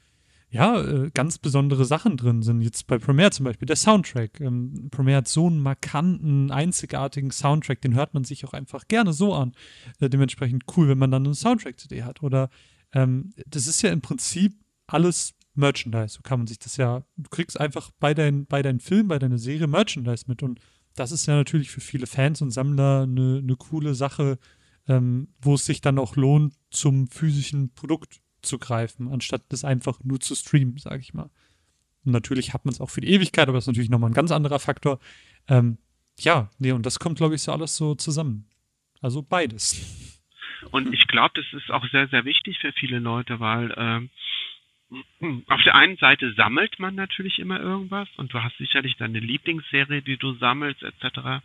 ja, äh, ganz besondere Sachen drin sind. Jetzt bei Premiere zum Beispiel, der Soundtrack. Ähm, Premiere hat so einen markanten, einzigartigen Soundtrack, den hört man sich auch einfach gerne so an. Äh, dementsprechend cool, wenn man dann eine Soundtrack-CD hat. Oder ähm, das ist ja im Prinzip alles Merchandise. So kann man sich das ja, du kriegst einfach bei, dein, bei deinem Film, bei deiner Serie Merchandise mit. Und das ist ja natürlich für viele Fans und Sammler eine, eine coole Sache, ähm, wo es sich dann auch lohnt, zum physischen Produkt zu greifen, anstatt das einfach nur zu streamen, sage ich mal. Und natürlich hat man es auch für die Ewigkeit, aber das ist natürlich nochmal ein ganz anderer Faktor. Ähm, ja, nee, und das kommt, glaube ich, so alles so zusammen. Also beides. Und ich glaube, das ist auch sehr, sehr wichtig für viele Leute, weil ähm, auf der einen Seite sammelt man natürlich immer irgendwas und du hast sicherlich deine Lieblingsserie, die du sammelst, etc.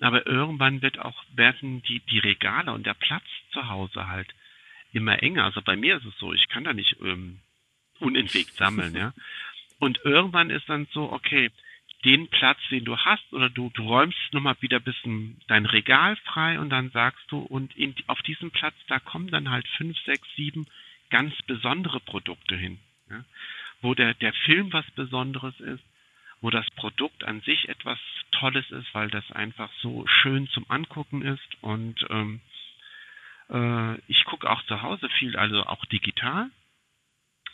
Aber irgendwann wird auch, werden die, die Regale und der Platz zu Hause halt immer enger. Also bei mir ist es so, ich kann da nicht ähm, unentwegt sammeln, ja. Und irgendwann ist dann so, okay, den Platz, den du hast, oder du, du räumst nochmal wieder ein bisschen dein Regal frei und dann sagst du, und in, auf diesem Platz, da kommen dann halt fünf, sechs, sieben ganz besondere Produkte hin. Ja? Wo der, der Film was Besonderes ist, wo das Produkt an sich etwas Tolles ist, weil das einfach so schön zum Angucken ist und ähm, äh, ich gucke auch zu Hause viel, also auch digital.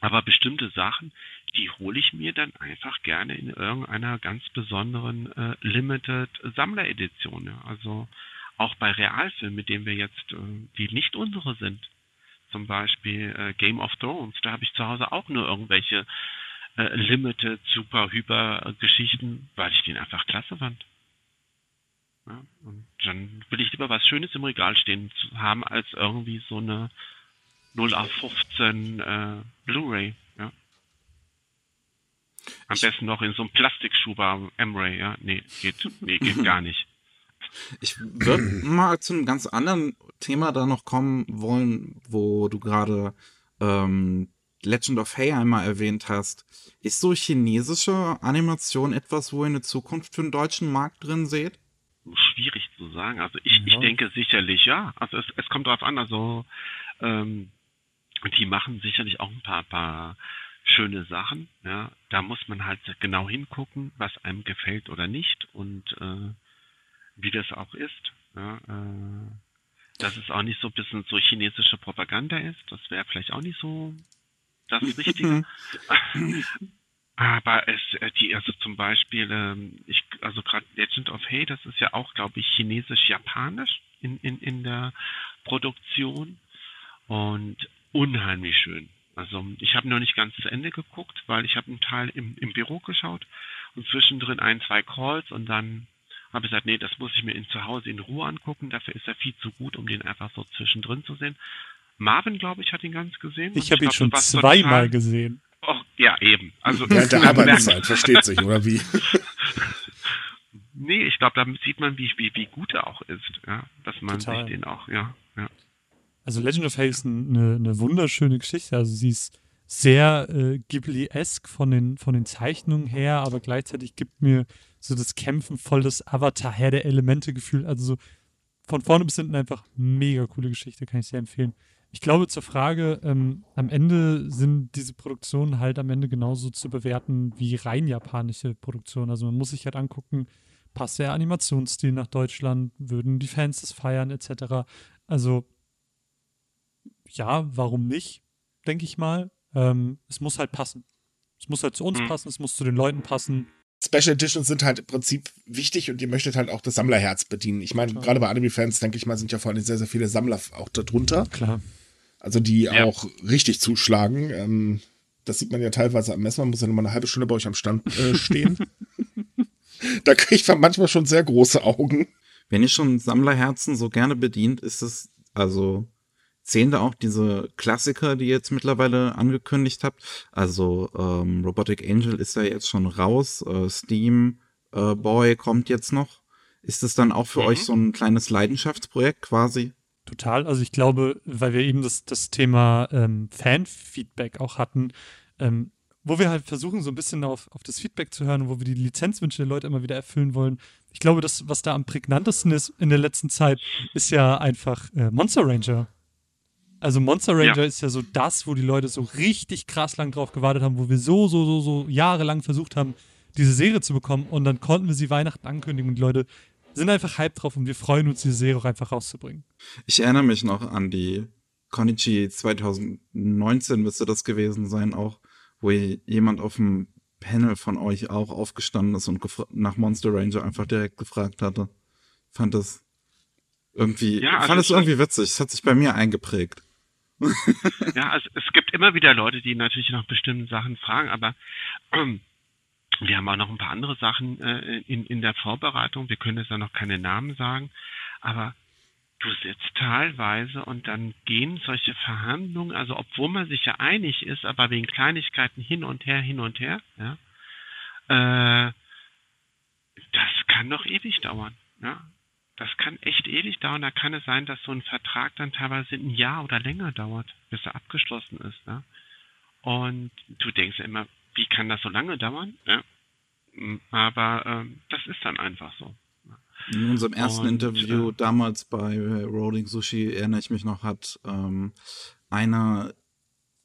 Aber bestimmte Sachen, die hole ich mir dann einfach gerne in irgendeiner ganz besonderen äh, Limited Sammler Edition. Ja. Also auch bei Realfilmen, mit denen wir jetzt, äh, die nicht unsere sind. Zum Beispiel äh, Game of Thrones, da habe ich zu Hause auch nur irgendwelche äh, Limited, Super, Hyper Geschichten, weil ich den einfach klasse fand. Ja, und dann will ich lieber was Schönes im Regal stehen haben, als irgendwie so eine 0 auf 15 äh, Blu-ray. Ja. Am ich besten noch in so einem Plastikschuber M-Ray, ja. Nee, geht, nee, geht gar nicht. Ich würde mal zu einem ganz anderen Thema da noch kommen wollen, wo du gerade ähm, Legend of Hay einmal erwähnt hast. Ist so chinesische Animation etwas, wo ihr eine Zukunft für den deutschen Markt drin seht? schwierig zu sagen. Also ich, ja. ich denke sicherlich ja. Also es, es kommt darauf an. Also ähm, die machen sicherlich auch ein paar, paar schöne Sachen. Ja, da muss man halt genau hingucken, was einem gefällt oder nicht und äh, wie das auch ist. Ja, äh, dass es auch nicht so ein bisschen so chinesische Propaganda ist, das wäre vielleicht auch nicht so das Richtige. Aber es, äh, die, also zum Beispiel, ähm, ich, also gerade Legend of Hay, das ist ja auch, glaube ich, chinesisch-japanisch in, in, in der Produktion und unheimlich schön. Also ich habe noch nicht ganz zu Ende geguckt, weil ich habe einen Teil im, im Büro geschaut und zwischendrin ein, zwei Calls und dann habe ich gesagt, nee, das muss ich mir in, zu Hause in Ruhe angucken. Dafür ist er viel zu gut, um den einfach so zwischendrin zu sehen. Marvin, glaube ich, hat ihn ganz gesehen. Ich habe ihn schon zweimal gesehen. Oh, ja, eben. Also, Während der Arbeitszeit, versteht sich, oder wie? nee, ich glaube, da sieht man, wie, wie, wie gut er auch ist, ja. Dass man Total. sich den auch, ja, ja. Also Legend of Hay ist eine, eine wunderschöne Geschichte. Also sie ist sehr äh, Ghibli-esque von den, von den Zeichnungen her, aber gleichzeitig gibt mir so das Kämpfen voll das Avatar her der Elemente Gefühl. Also so von vorne bis hinten einfach mega coole Geschichte, kann ich sehr empfehlen. Ich glaube zur Frage, ähm, am Ende sind diese Produktionen halt am Ende genauso zu bewerten wie rein japanische Produktionen. Also man muss sich halt angucken, passt der Animationsstil nach Deutschland, würden die Fans das feiern, etc. Also ja, warum nicht, denke ich mal. Ähm, es muss halt passen. Es muss halt zu uns mhm. passen, es muss zu den Leuten passen. Special Editions sind halt im Prinzip wichtig und ihr möchtet halt auch das Sammlerherz bedienen. Ich meine, gerade bei Anime-Fans, denke ich mal, sind ja vor allem sehr, sehr viele Sammler auch darunter. Klar. Also die ja. auch richtig zuschlagen. Ähm, das sieht man ja teilweise am Messen. Man muss ja nur mal eine halbe Stunde bei euch am Stand äh, stehen. da kriegt man manchmal schon sehr große Augen. Wenn ihr schon Sammlerherzen so gerne bedient, ist es also zählen da auch diese Klassiker, die ihr jetzt mittlerweile angekündigt habt. Also ähm, Robotic Angel ist ja jetzt schon raus, äh, Steam äh, Boy kommt jetzt noch. Ist es dann auch für mhm. euch so ein kleines Leidenschaftsprojekt quasi? Total. Also ich glaube, weil wir eben das, das Thema ähm, Fan-Feedback auch hatten, ähm, wo wir halt versuchen, so ein bisschen auf, auf das Feedback zu hören, wo wir die Lizenzwünsche der Leute immer wieder erfüllen wollen. Ich glaube, das, was da am prägnantesten ist in der letzten Zeit, ist ja einfach äh, Monster Ranger. Also Monster Ranger ja. ist ja so das, wo die Leute so richtig krass lang drauf gewartet haben, wo wir so, so, so, so jahrelang versucht haben, diese Serie zu bekommen und dann konnten wir sie Weihnachten ankündigen und die Leute sind einfach hype drauf und wir freuen uns, diese Serie auch einfach rauszubringen. Ich erinnere mich noch an die Konichi 2019 müsste das gewesen sein, auch, wo jemand auf dem Panel von euch auch aufgestanden ist und nach Monster Ranger einfach direkt gefragt hatte. Fand das irgendwie, ja, also fand es irgendwie witzig. Es hat sich bei mir eingeprägt. ja, also es gibt immer wieder Leute, die natürlich nach bestimmten Sachen fragen, aber ähm, wir haben auch noch ein paar andere Sachen äh, in, in der Vorbereitung. Wir können jetzt ja noch keine Namen sagen, aber du sitzt teilweise und dann gehen solche Verhandlungen, also obwohl man sich ja einig ist, aber wegen Kleinigkeiten hin und her, hin und her, ja, äh, das kann doch ewig dauern. Ja das kann echt ewig dauern. Da kann es sein, dass so ein Vertrag dann teilweise ein Jahr oder länger dauert, bis er abgeschlossen ist. Ne? Und du denkst ja immer, wie kann das so lange dauern? Ja? Aber ähm, das ist dann einfach so. In unserem ersten Und, Interview äh, damals bei Rolling Sushi, erinnere ich mich noch, hat ähm, einer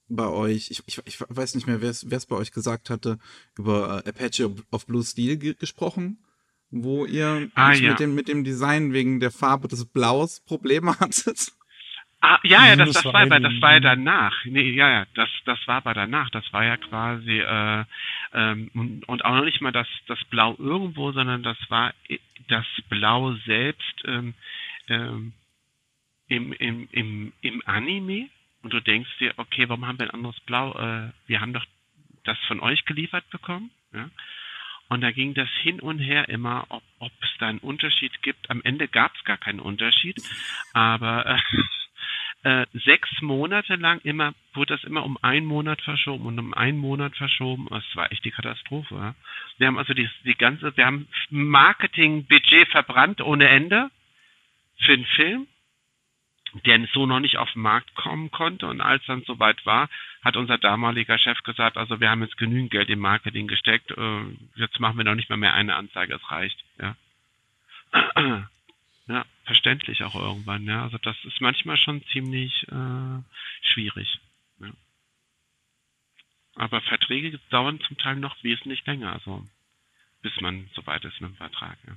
bei euch, ich, ich, ich weiß nicht mehr, wer es bei euch gesagt hatte, über äh, Apache of Blue Steel gesprochen wo ihr ah, ja. mit, dem, mit dem Design wegen der Farbe des Blaus Probleme hattet. Ah, ja, ja, das, das, war, das war ja danach. Nee, ja, ja, das, das war aber danach. Das war ja quasi, äh, ähm, und, und auch noch nicht mal das, das Blau irgendwo, sondern das war das Blau selbst ähm, ähm, im, im, im, im Anime. Und du denkst dir, okay, warum haben wir ein anderes Blau? Äh, wir haben doch das von euch geliefert bekommen. Ja? Und da ging das hin und her immer, ob, ob es da einen Unterschied gibt. Am Ende gab es gar keinen Unterschied, aber äh, äh, sechs Monate lang immer wurde das immer um einen Monat verschoben und um einen Monat verschoben. Das war echt die Katastrophe. Ja? Wir haben also die, die ganze, wir haben Marketingbudget verbrannt ohne Ende für den Film der so noch nicht auf den Markt kommen konnte. Und als dann soweit war, hat unser damaliger Chef gesagt, also wir haben jetzt genügend Geld im Marketing gesteckt, äh, jetzt machen wir noch nicht mal mehr eine Anzeige, es reicht. Ja. ja, verständlich auch irgendwann. Ja, also das ist manchmal schon ziemlich äh, schwierig. Ja. Aber Verträge dauern zum Teil noch wesentlich länger, also bis man soweit ist mit dem Vertrag. Ja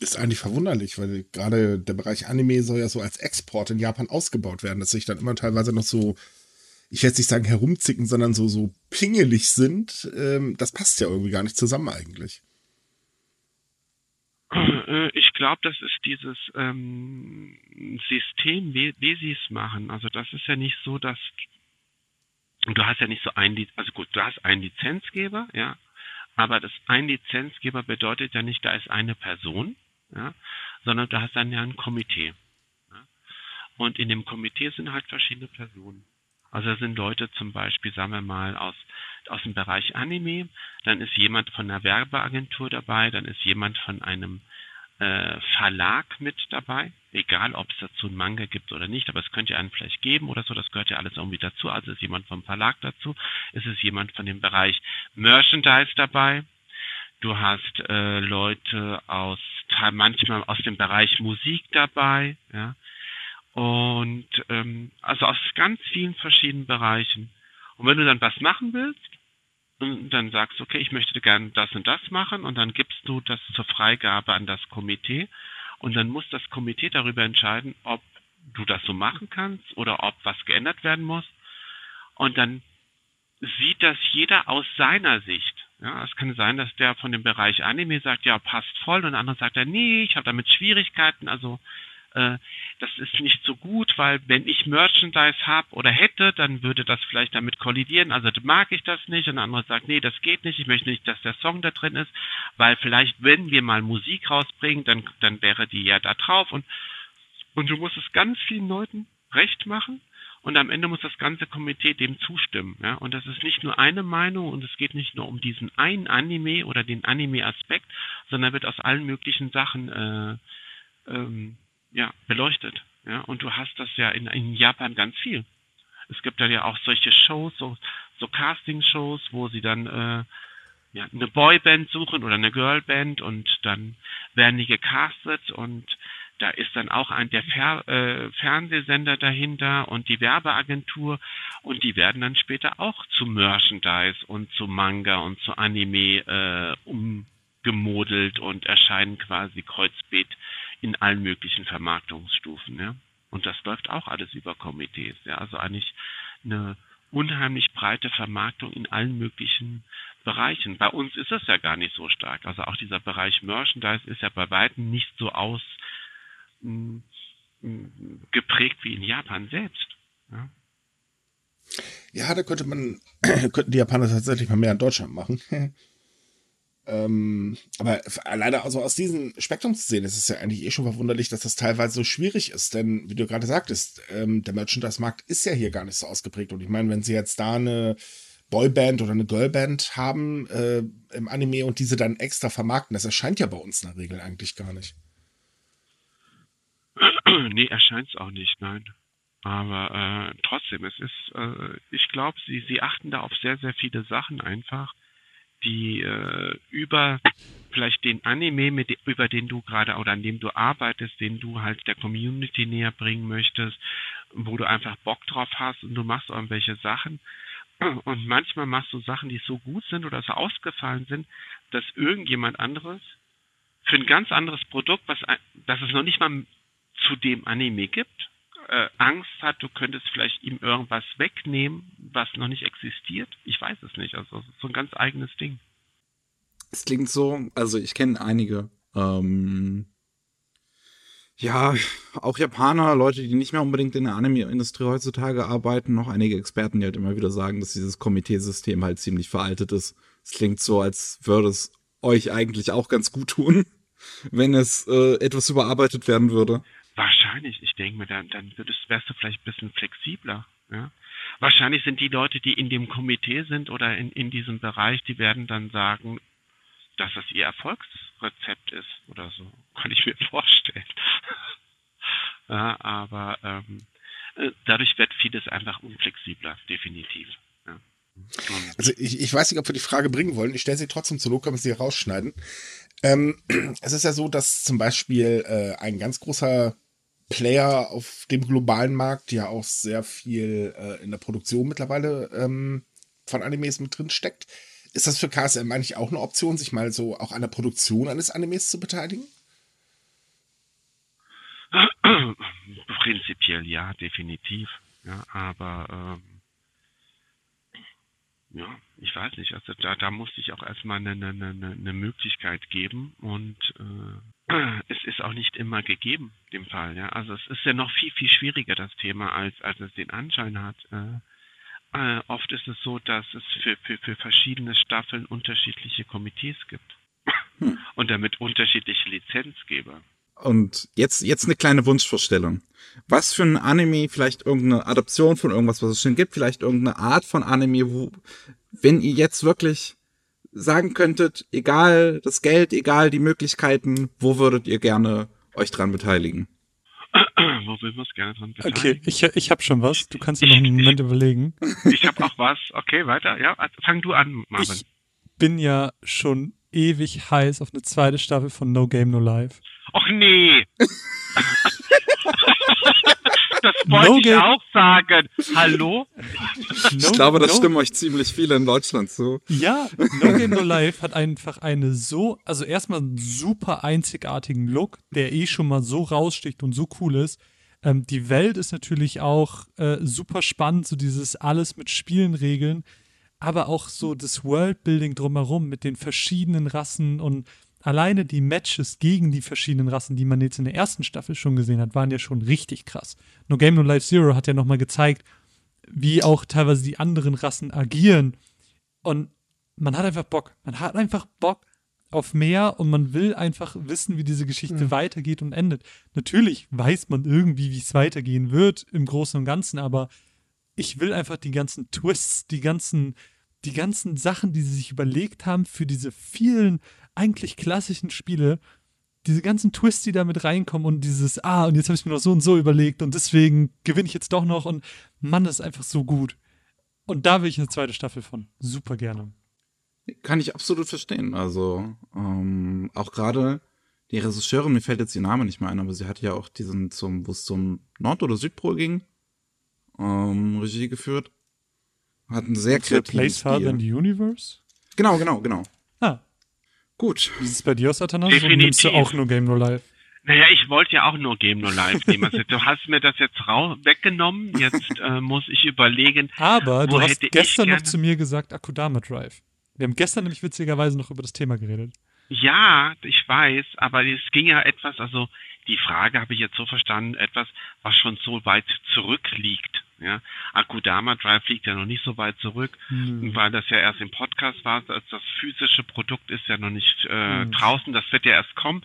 ist eigentlich verwunderlich, weil gerade der Bereich Anime soll ja so als Export in Japan ausgebaut werden, dass sich dann immer teilweise noch so, ich werde nicht sagen herumzicken, sondern so, so pingelig sind. Ähm, das passt ja irgendwie gar nicht zusammen eigentlich. Äh, ich glaube, das ist dieses ähm, System, wie, wie sie es machen. Also das ist ja nicht so, dass du hast ja nicht so ein, also gut, du hast einen Lizenzgeber, ja, aber das ein Lizenzgeber bedeutet ja nicht, da ist eine Person, ja, sondern du hast dann ja ein Komitee. Ja. Und in dem Komitee sind halt verschiedene Personen. Also da sind Leute zum Beispiel, sagen wir mal, aus, aus dem Bereich Anime, dann ist jemand von einer Werbeagentur dabei, dann ist jemand von einem äh, Verlag mit dabei, egal ob es dazu einen Manga gibt oder nicht, aber es könnte ja einen vielleicht geben oder so, das gehört ja alles irgendwie dazu. Also ist jemand vom Verlag dazu, ist es jemand von dem Bereich Merchandise dabei, Du hast äh, Leute aus manchmal aus dem Bereich Musik dabei, ja. Und ähm, also aus ganz vielen verschiedenen Bereichen. Und wenn du dann was machen willst, dann sagst du, okay, ich möchte gerne das und das machen und dann gibst du das zur Freigabe an das Komitee und dann muss das Komitee darüber entscheiden, ob du das so machen kannst oder ob was geändert werden muss. Und dann sieht das jeder aus seiner Sicht. Ja, es kann sein, dass der von dem Bereich Anime sagt, ja, passt voll, und der andere sagt er, nee, ich habe damit Schwierigkeiten, also äh, das ist nicht so gut, weil wenn ich Merchandise habe oder hätte, dann würde das vielleicht damit kollidieren, also mag ich das nicht, und der andere sagt, nee, das geht nicht, ich möchte nicht, dass der Song da drin ist, weil vielleicht, wenn wir mal Musik rausbringen, dann, dann wäre die ja da drauf. Und, und du musst es ganz vielen Leuten recht machen, und am Ende muss das ganze Komitee dem zustimmen. Ja? Und das ist nicht nur eine Meinung und es geht nicht nur um diesen einen Anime oder den Anime-Aspekt, sondern wird aus allen möglichen Sachen äh, ähm, ja, beleuchtet. Ja? Und du hast das ja in, in Japan ganz viel. Es gibt dann ja auch solche Shows, so, so Casting-Shows, wo sie dann äh, ja, eine Boyband suchen oder eine Girlband und dann werden die gecastet und da ist dann auch ein der Fer äh, Fernsehsender dahinter und die Werbeagentur und die werden dann später auch zu Merchandise und zu Manga und zu Anime äh, umgemodelt und erscheinen quasi kreuzbeet in allen möglichen Vermarktungsstufen. Ja? Und das läuft auch alles über Komitees. Ja? Also eigentlich eine unheimlich breite Vermarktung in allen möglichen Bereichen. Bei uns ist es ja gar nicht so stark. Also auch dieser Bereich Merchandise ist ja bei weitem nicht so aus geprägt wie in Japan selbst. Ja, ja da könnte man, könnten die Japaner tatsächlich mal mehr in Deutschland machen. ähm, aber leider also aus diesem Spektrum zu sehen, ist es ja eigentlich eh schon verwunderlich, dass das teilweise so schwierig ist. Denn, wie du gerade sagtest, ähm, der Merchandise-Markt ist ja hier gar nicht so ausgeprägt. Und ich meine, wenn sie jetzt da eine Boyband oder eine Girlband haben äh, im Anime und diese dann extra vermarkten, das erscheint ja bei uns in der Regel eigentlich gar nicht. nee, erscheint es auch nicht, nein. Aber äh, trotzdem, es ist, äh, ich glaube, sie, sie achten da auf sehr, sehr viele Sachen einfach, die äh, über vielleicht den Anime, mit, über den du gerade oder an dem du arbeitest, den du halt der Community näher bringen möchtest, wo du einfach Bock drauf hast und du machst irgendwelche Sachen. Und manchmal machst du Sachen, die so gut sind oder so ausgefallen sind, dass irgendjemand anderes für ein ganz anderes Produkt, was das es noch nicht mal zu dem Anime gibt, äh, Angst hat, du könntest vielleicht ihm irgendwas wegnehmen, was noch nicht existiert. Ich weiß es nicht. Also so ein ganz eigenes Ding. Es klingt so, also ich kenne einige, ähm, ja, auch Japaner, Leute, die nicht mehr unbedingt in der Anime-Industrie heutzutage arbeiten, noch einige Experten, die halt immer wieder sagen, dass dieses Komiteesystem halt ziemlich veraltet ist. Es klingt so, als würde es euch eigentlich auch ganz gut tun, wenn es äh, etwas überarbeitet werden würde. Wahrscheinlich, ich denke mir, dann, dann würdest, wärst du vielleicht ein bisschen flexibler. Ja? Wahrscheinlich sind die Leute, die in dem Komitee sind oder in, in diesem Bereich, die werden dann sagen, dass das ihr Erfolgsrezept ist oder so. Kann ich mir vorstellen. ja, aber ähm, äh, dadurch wird vieles einfach unflexibler, definitiv. Ja. Also ich, ich weiß nicht, ob wir die Frage bringen wollen. Ich stelle sie trotzdem zu Not, können sie rausschneiden. Ähm, es ist ja so, dass zum Beispiel äh, ein ganz großer Player auf dem globalen Markt ja auch sehr viel äh, in der Produktion mittlerweile ähm, von Animes mit drin steckt. Ist das für KSM eigentlich auch eine Option, sich mal so auch an der Produktion eines Animes zu beteiligen? Prinzipiell ja, definitiv. Ja, aber ähm, ja, ich weiß nicht, also da, da musste ich auch erstmal eine, eine, eine Möglichkeit geben und äh, es ist auch nicht immer gegeben, dem Fall, ja. Also es ist ja noch viel, viel schwieriger, das Thema, als, als es den Anschein hat. Äh, äh, oft ist es so, dass es für, für, für verschiedene Staffeln unterschiedliche Komitees gibt. Hm. Und damit unterschiedliche Lizenzgeber. Und jetzt, jetzt eine kleine Wunschvorstellung. Was für ein Anime, vielleicht irgendeine Adaption von irgendwas, was es schon gibt, vielleicht irgendeine Art von Anime, wo, wenn ihr jetzt wirklich sagen könntet, egal das Geld, egal die Möglichkeiten, wo würdet ihr gerne euch dran beteiligen? wo würden wir uns gerne dran beteiligen? Okay, ich, ich habe schon was. Du kannst dir noch einen Moment überlegen. Ich habe auch was. Okay, weiter. Ja, fang du an, Marvin. Ich bin ja schon ewig heiß auf eine zweite Staffel von No Game No Life. Och nee. wollte No ich Game- auch sagen. Hallo? Ich glaube, das stimmen euch ziemlich viele in Deutschland zu. Ja, No Game No Life hat einfach eine so, also erstmal einen super einzigartigen Look, der eh schon mal so raussticht und so cool ist. Ähm, die Welt ist natürlich auch äh, super spannend, so dieses alles mit Spielen regeln, aber auch so das Worldbuilding drumherum mit den verschiedenen Rassen und alleine die Matches gegen die verschiedenen Rassen, die man jetzt in der ersten Staffel schon gesehen hat, waren ja schon richtig krass. No Game No Life Zero hat ja nochmal gezeigt, wie auch teilweise die anderen Rassen agieren. Und man hat einfach Bock. Man hat einfach Bock auf mehr und man will einfach wissen, wie diese Geschichte weitergeht und endet. Natürlich weiß man irgendwie, wie es weitergehen wird im Großen und Ganzen, aber ich will einfach die ganzen Twists, die ganzen, die ganzen Sachen, die sie sich überlegt haben für diese vielen eigentlich klassischen Spiele, diese ganzen Twists, die da mit reinkommen und dieses, ah, und jetzt habe ich mir noch so und so überlegt und deswegen gewinne ich jetzt doch noch und Mann, das ist einfach so gut. Und da will ich eine zweite Staffel von. Super gerne. Kann ich absolut verstehen. Also, ähm, auch gerade die Regisseurin, mir fällt jetzt ihr Name nicht mehr ein, aber sie hat ja auch diesen zum, wo es zum Nord- oder Südpol ging, ähm, Regie geführt. Hat einen sehr kreativen Place Stil. the Universe? Genau, genau, genau. Ah, Gut. wie ist es bei dir aus, Athanas? Oder Definitiv. nimmst du auch nur Game No Life? Naja, ich wollte ja auch nur Game No Live nehmen. Also, du hast mir das jetzt rau weggenommen. Jetzt äh, muss ich überlegen. Aber du hast gestern noch zu mir gesagt, Akudama Drive. Wir haben gestern nämlich witzigerweise noch über das Thema geredet. Ja, ich weiß, aber es ging ja etwas, also die Frage habe ich jetzt so verstanden, etwas, was schon so weit zurückliegt. Ja, Akudama Drive liegt ja noch nicht so weit zurück, Hm. weil das ja erst im Podcast war. Das, das physische Produkt ist ja noch nicht äh, Hm. draußen, das wird ja erst kommen.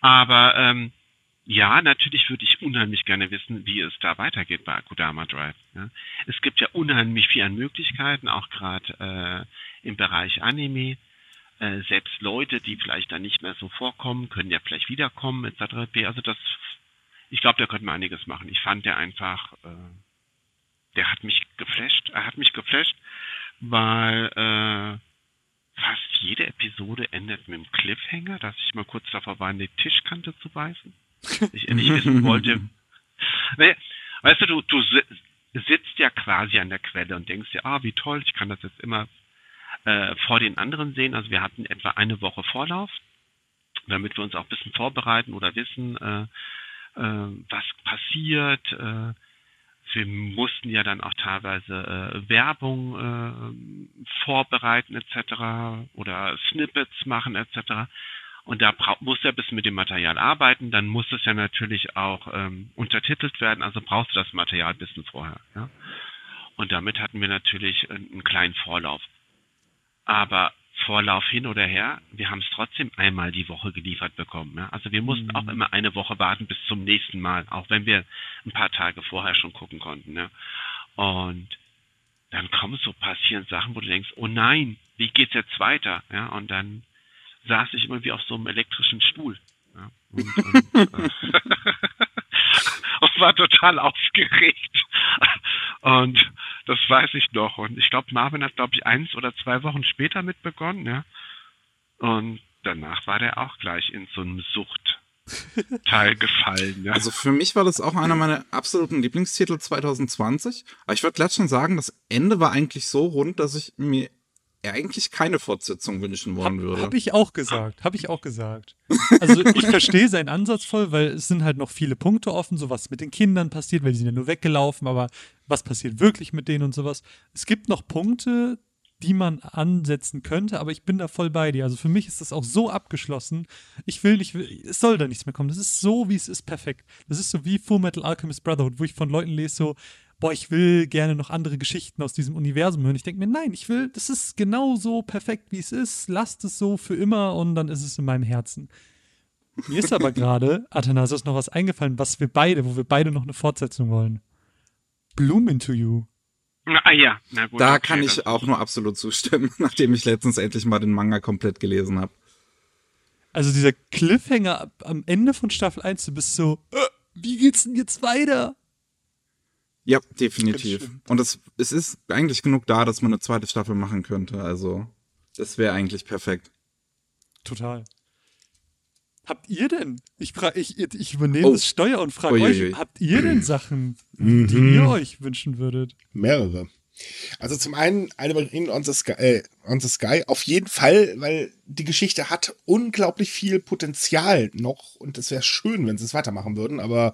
Aber ähm, ja, natürlich würde ich unheimlich gerne wissen, wie es da weitergeht bei Akudama Drive. Ja. Es gibt ja unheimlich viel an Möglichkeiten, auch gerade äh, im Bereich Anime. Äh, selbst Leute, die vielleicht dann nicht mehr so vorkommen, können ja vielleicht wiederkommen, etc. Also das, ich glaube, da könnte man einiges machen. Ich fand der einfach, äh, der hat mich geflasht. Er hat mich geflasht, weil äh, fast jede Episode endet mit einem Cliffhanger, dass ich mal kurz davor war, in die Tischkante zu beißen. Ich nicht wissen wollte. Naja, weißt du, du, du si- sitzt ja quasi an der Quelle und denkst dir, ah, wie toll, ich kann das jetzt immer äh, vor den anderen sehen. Also wir hatten etwa eine Woche Vorlauf, damit wir uns auch ein bisschen vorbereiten oder wissen, äh, äh, was passiert. Äh, wir mussten ja dann auch teilweise äh, Werbung äh, vorbereiten etc. oder Snippets machen etc. Und da muss er ein bisschen mit dem Material arbeiten, dann muss es ja natürlich auch ähm, untertitelt werden, also brauchst du das Material ein bisschen vorher. Ja? Und damit hatten wir natürlich einen, einen kleinen Vorlauf. Aber Vorlauf hin oder her, wir haben es trotzdem einmal die Woche geliefert bekommen. Ja? Also wir mussten auch immer eine Woche warten bis zum nächsten Mal, auch wenn wir ein paar Tage vorher schon gucken konnten. Ja? Und dann kommen so passieren Sachen, wo du denkst, oh nein, wie geht's jetzt weiter? Ja, und dann saß ich immer wie auf so einem elektrischen Stuhl. Ja, und, und, äh, und war total aufgeregt. Und das weiß ich noch. Und ich glaube, Marvin hat, glaube ich, eins oder zwei Wochen später mit begonnen, ja. Und danach war der auch gleich in so einem Suchtteil gefallen, ja. Also für mich war das auch einer meiner absoluten Lieblingstitel 2020. Aber ich würde glatt schon sagen, das Ende war eigentlich so rund, dass ich mir eigentlich keine Fortsetzung wünschen wollen würde. Habe ich auch gesagt, habe ich auch gesagt. Also ich verstehe seinen Ansatz voll, weil es sind halt noch viele Punkte offen, so was mit den Kindern passiert, weil die sind ja nur weggelaufen, aber was passiert wirklich mit denen und sowas. Es gibt noch Punkte, die man ansetzen könnte, aber ich bin da voll bei dir. Also für mich ist das auch so abgeschlossen. Ich will nicht, es soll da nichts mehr kommen. Das ist so, wie es ist, perfekt. Das ist so wie Full Metal Alchemist Brotherhood, wo ich von Leuten lese so, boah, ich will gerne noch andere Geschichten aus diesem Universum hören. Ich denke mir, nein, ich will, das ist genau so perfekt, wie es ist. Lasst es so für immer und dann ist es in meinem Herzen. Mir ist aber gerade, Athanasius, noch was eingefallen, was wir beide, wo wir beide noch eine Fortsetzung wollen. Bloom into You. Na, ah ja, na gut. da okay, kann ich auch nur absolut zustimmen, nachdem ich letztens endlich mal den Manga komplett gelesen habe. Also dieser Cliffhanger ab- am Ende von Staffel 1, du bist so, äh, wie geht's denn jetzt weiter? Ja, definitiv. Und es, es ist eigentlich genug da, dass man eine zweite Staffel machen könnte. Also, das wäre eigentlich perfekt. Total. Habt ihr denn? Ich, frage, ich, ich übernehme Oh. das Steuer und frage euch, habt ihr denn Sachen, Mhm. die ihr euch wünschen würdet? Mehrere. Also zum einen eine Marine on the Sky, äh, on the Sky auf jeden Fall, weil die Geschichte hat unglaublich viel Potenzial noch und es wäre schön, wenn sie es weitermachen würden, aber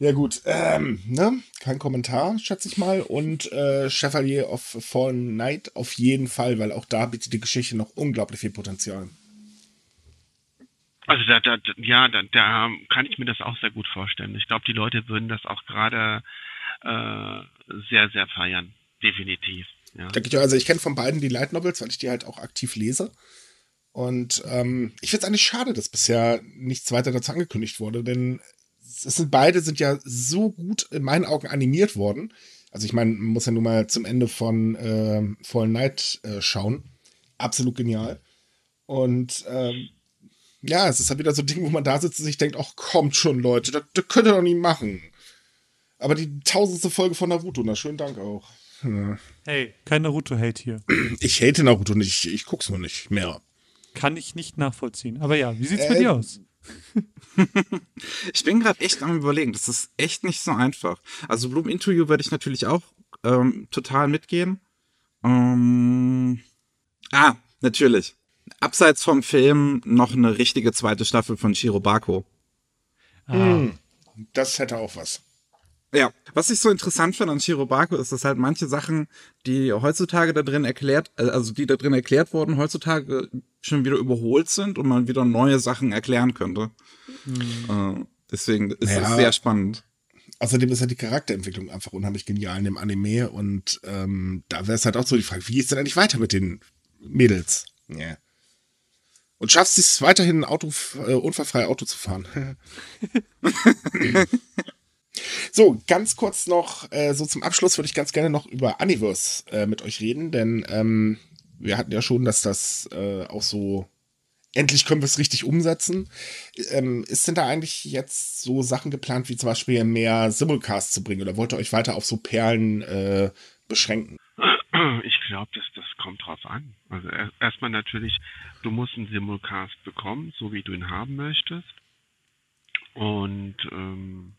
ja gut, ähm, ne? Kein Kommentar, schätze ich mal. Und äh, Chevalier of Fallen Knight auf jeden Fall, weil auch da bietet die Geschichte noch unglaublich viel Potenzial. Also da, da, ja, da, da kann ich mir das auch sehr gut vorstellen. Ich glaube, die Leute würden das auch gerade äh, sehr, sehr feiern. Definitiv. Ja. Denke ich, also ich kenne von beiden die Light Novels, weil ich die halt auch aktiv lese. Und ähm, ich finde es eigentlich schade, dass bisher nichts weiter dazu angekündigt wurde, denn es sind beide sind ja so gut in meinen Augen animiert worden. Also ich meine, man muss ja nun mal zum Ende von ähm, Fallen Night äh, schauen. Absolut genial. Und ähm, ja, es ist halt wieder so ein Ding, wo man da sitzt und sich denkt, ach kommt schon, Leute, das, das könnt ihr doch nicht machen. Aber die tausendste Folge von Naruto, na schönen Dank auch. Ja. Hey, kein Naruto-Hate hier. Ich hate Naruto nicht, ich guck's nur nicht mehr. Kann ich nicht nachvollziehen. Aber ja, wie sieht's Äh, bei dir aus? Ich bin gerade echt am überlegen. Das ist echt nicht so einfach. Also Bloom Into You würde ich natürlich auch ähm, total mitgehen. Ähm, ah, natürlich. Abseits vom Film noch eine richtige zweite Staffel von Shirobako. Ah, Das hätte auch was. Ja, was ich so interessant finde an Shirobako ist, dass halt manche Sachen, die heutzutage da drin erklärt, äh, also die da drin erklärt wurden, heutzutage schon wieder überholt sind und man wieder neue Sachen erklären könnte. Äh, deswegen ist Ja. es sehr spannend. Außerdem ist ja die Charakterentwicklung einfach unheimlich genial in dem Anime und ähm, da wäre es halt auch so die Frage, wie ist denn eigentlich weiter mit den Mädels? Ja. Und schaffst du es weiterhin, ein Auto, äh, unfallfrei Auto zu fahren? so, ganz kurz noch, äh, so zum Abschluss würde ich ganz gerne noch über Universe äh, mit euch reden, denn ähm, wir hatten ja schon, dass das äh, auch so endlich können wir es richtig umsetzen. Ähm, ist denn da eigentlich jetzt so Sachen geplant, wie zum Beispiel mehr Simulcast zu bringen? Oder wollt ihr euch weiter auf so Perlen äh, beschränken? Ich glaube, das, das kommt drauf an. Also er- erstmal natürlich, du musst einen Simulcast bekommen, so wie du ihn haben möchtest. Und ähm,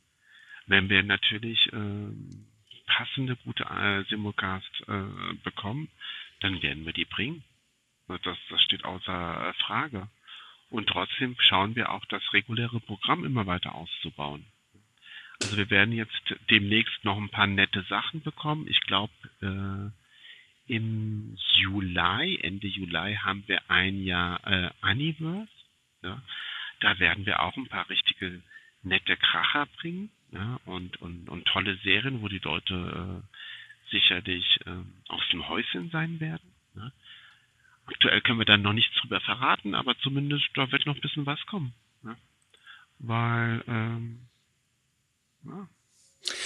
wenn wir natürlich ähm, passende, gute äh, Simulcast äh, bekommen, dann werden wir die bringen. Das, das steht außer äh, Frage. Und trotzdem schauen wir auch, das reguläre Programm immer weiter auszubauen. Also wir werden jetzt demnächst noch ein paar nette Sachen bekommen. Ich glaube, äh, im Juli, Ende Juli haben wir ein Jahr äh, Universe. Ja. Da werden wir auch ein paar richtige nette Kracher bringen ja, und, und, und tolle Serien, wo die Leute äh, sicherlich äh, aus dem Häuschen sein werden. Ja. Aktuell können wir dann noch nichts drüber verraten, aber zumindest da wird noch ein bisschen was kommen. Ja. Weil ähm, ja,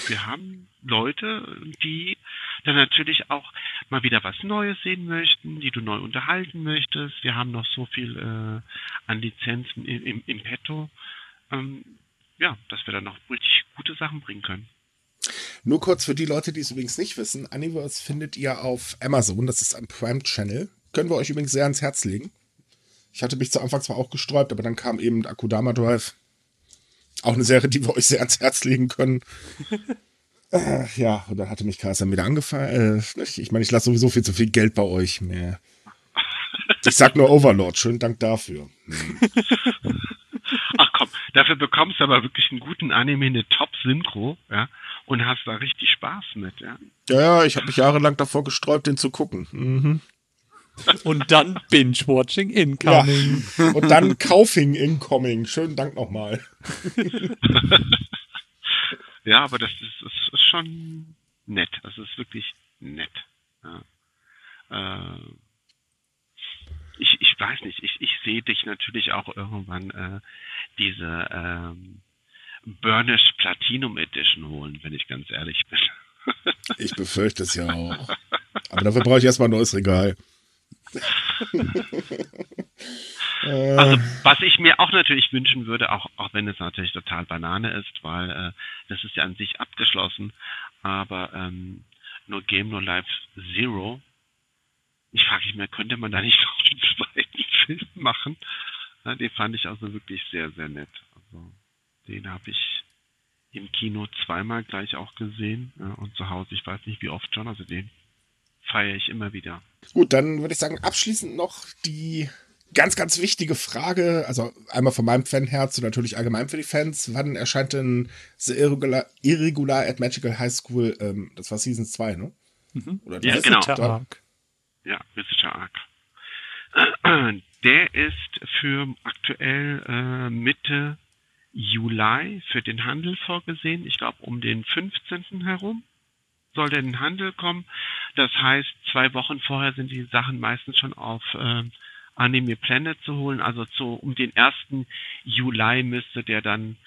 wir haben Leute, die dann natürlich auch mal wieder was Neues sehen möchten, die du neu unterhalten möchtest. Wir haben noch so viel äh, an Lizenzen im, im, im Petto. Ähm, ja, dass wir dann noch richtig gute Sachen bringen können. Nur kurz für die Leute, die es übrigens nicht wissen, Universe findet ihr auf Amazon, das ist ein Prime-Channel. Können wir euch übrigens sehr ans Herz legen. Ich hatte mich zu Anfang zwar auch gesträubt, aber dann kam eben Akudama Drive. Auch eine Serie, die wir euch sehr ans Herz legen können. äh, ja, und dann hatte mich Carsten wieder angefallen. Äh, ich meine, ich lasse sowieso viel zu viel Geld bei euch. Mehr. Ich sag nur Overlord, schönen Dank dafür. Komm, dafür bekommst du aber wirklich einen guten Anime, eine Top-Synchro, ja, und hast da richtig Spaß mit, ja. Ja, ja, ich habe mich jahrelang davor gesträubt, den zu gucken. Mhm. Und dann Binge-Watching incoming. Und dann Kaufing Incoming. Schönen Dank nochmal. Ja, aber das ist, ist, ist schon nett. Das ist wirklich nett. Ja. Äh, ich, weiß nicht, ich, ich sehe dich natürlich auch irgendwann äh, diese ähm, Burnish Platinum Edition holen, wenn ich ganz ehrlich bin. Ich befürchte es ja auch. Aber dafür brauche ich erstmal ein neues Regal. Äh, Also was ich mir auch natürlich wünschen würde, auch, auch wenn es natürlich total Banane ist, weil äh, das ist ja an sich abgeschlossen, aber ähm, nur Game No Life Zero, ich frage mich mehr, könnte man da nicht noch den zweiten Film machen? Ja, den fand ich also wirklich sehr, sehr nett. Also den habe ich im Kino zweimal gleich auch gesehen ja, und zu Hause, ich weiß nicht wie oft schon, also den feiere ich immer wieder. Gut, dann würde ich sagen, abschließend noch die ganz, ganz wichtige Frage, also einmal von meinem Fanherz und natürlich allgemein für die Fans. Wann erscheint denn The Irregular, Irregular at Magical High School? Ähm, das war Season 2, ne? Mhm. Oder ja, genau. Arc. Ja, Visitor Arc. Der ist für aktuell äh, Mitte Juli für den Handel vorgesehen. Ich glaube, um den 15. herum soll der in den Handel kommen. Das heißt, zwei Wochen vorher sind die Sachen meistens schon auf äh, Anime Planet zu holen. Also zu, um den 1. Juli müsste der dann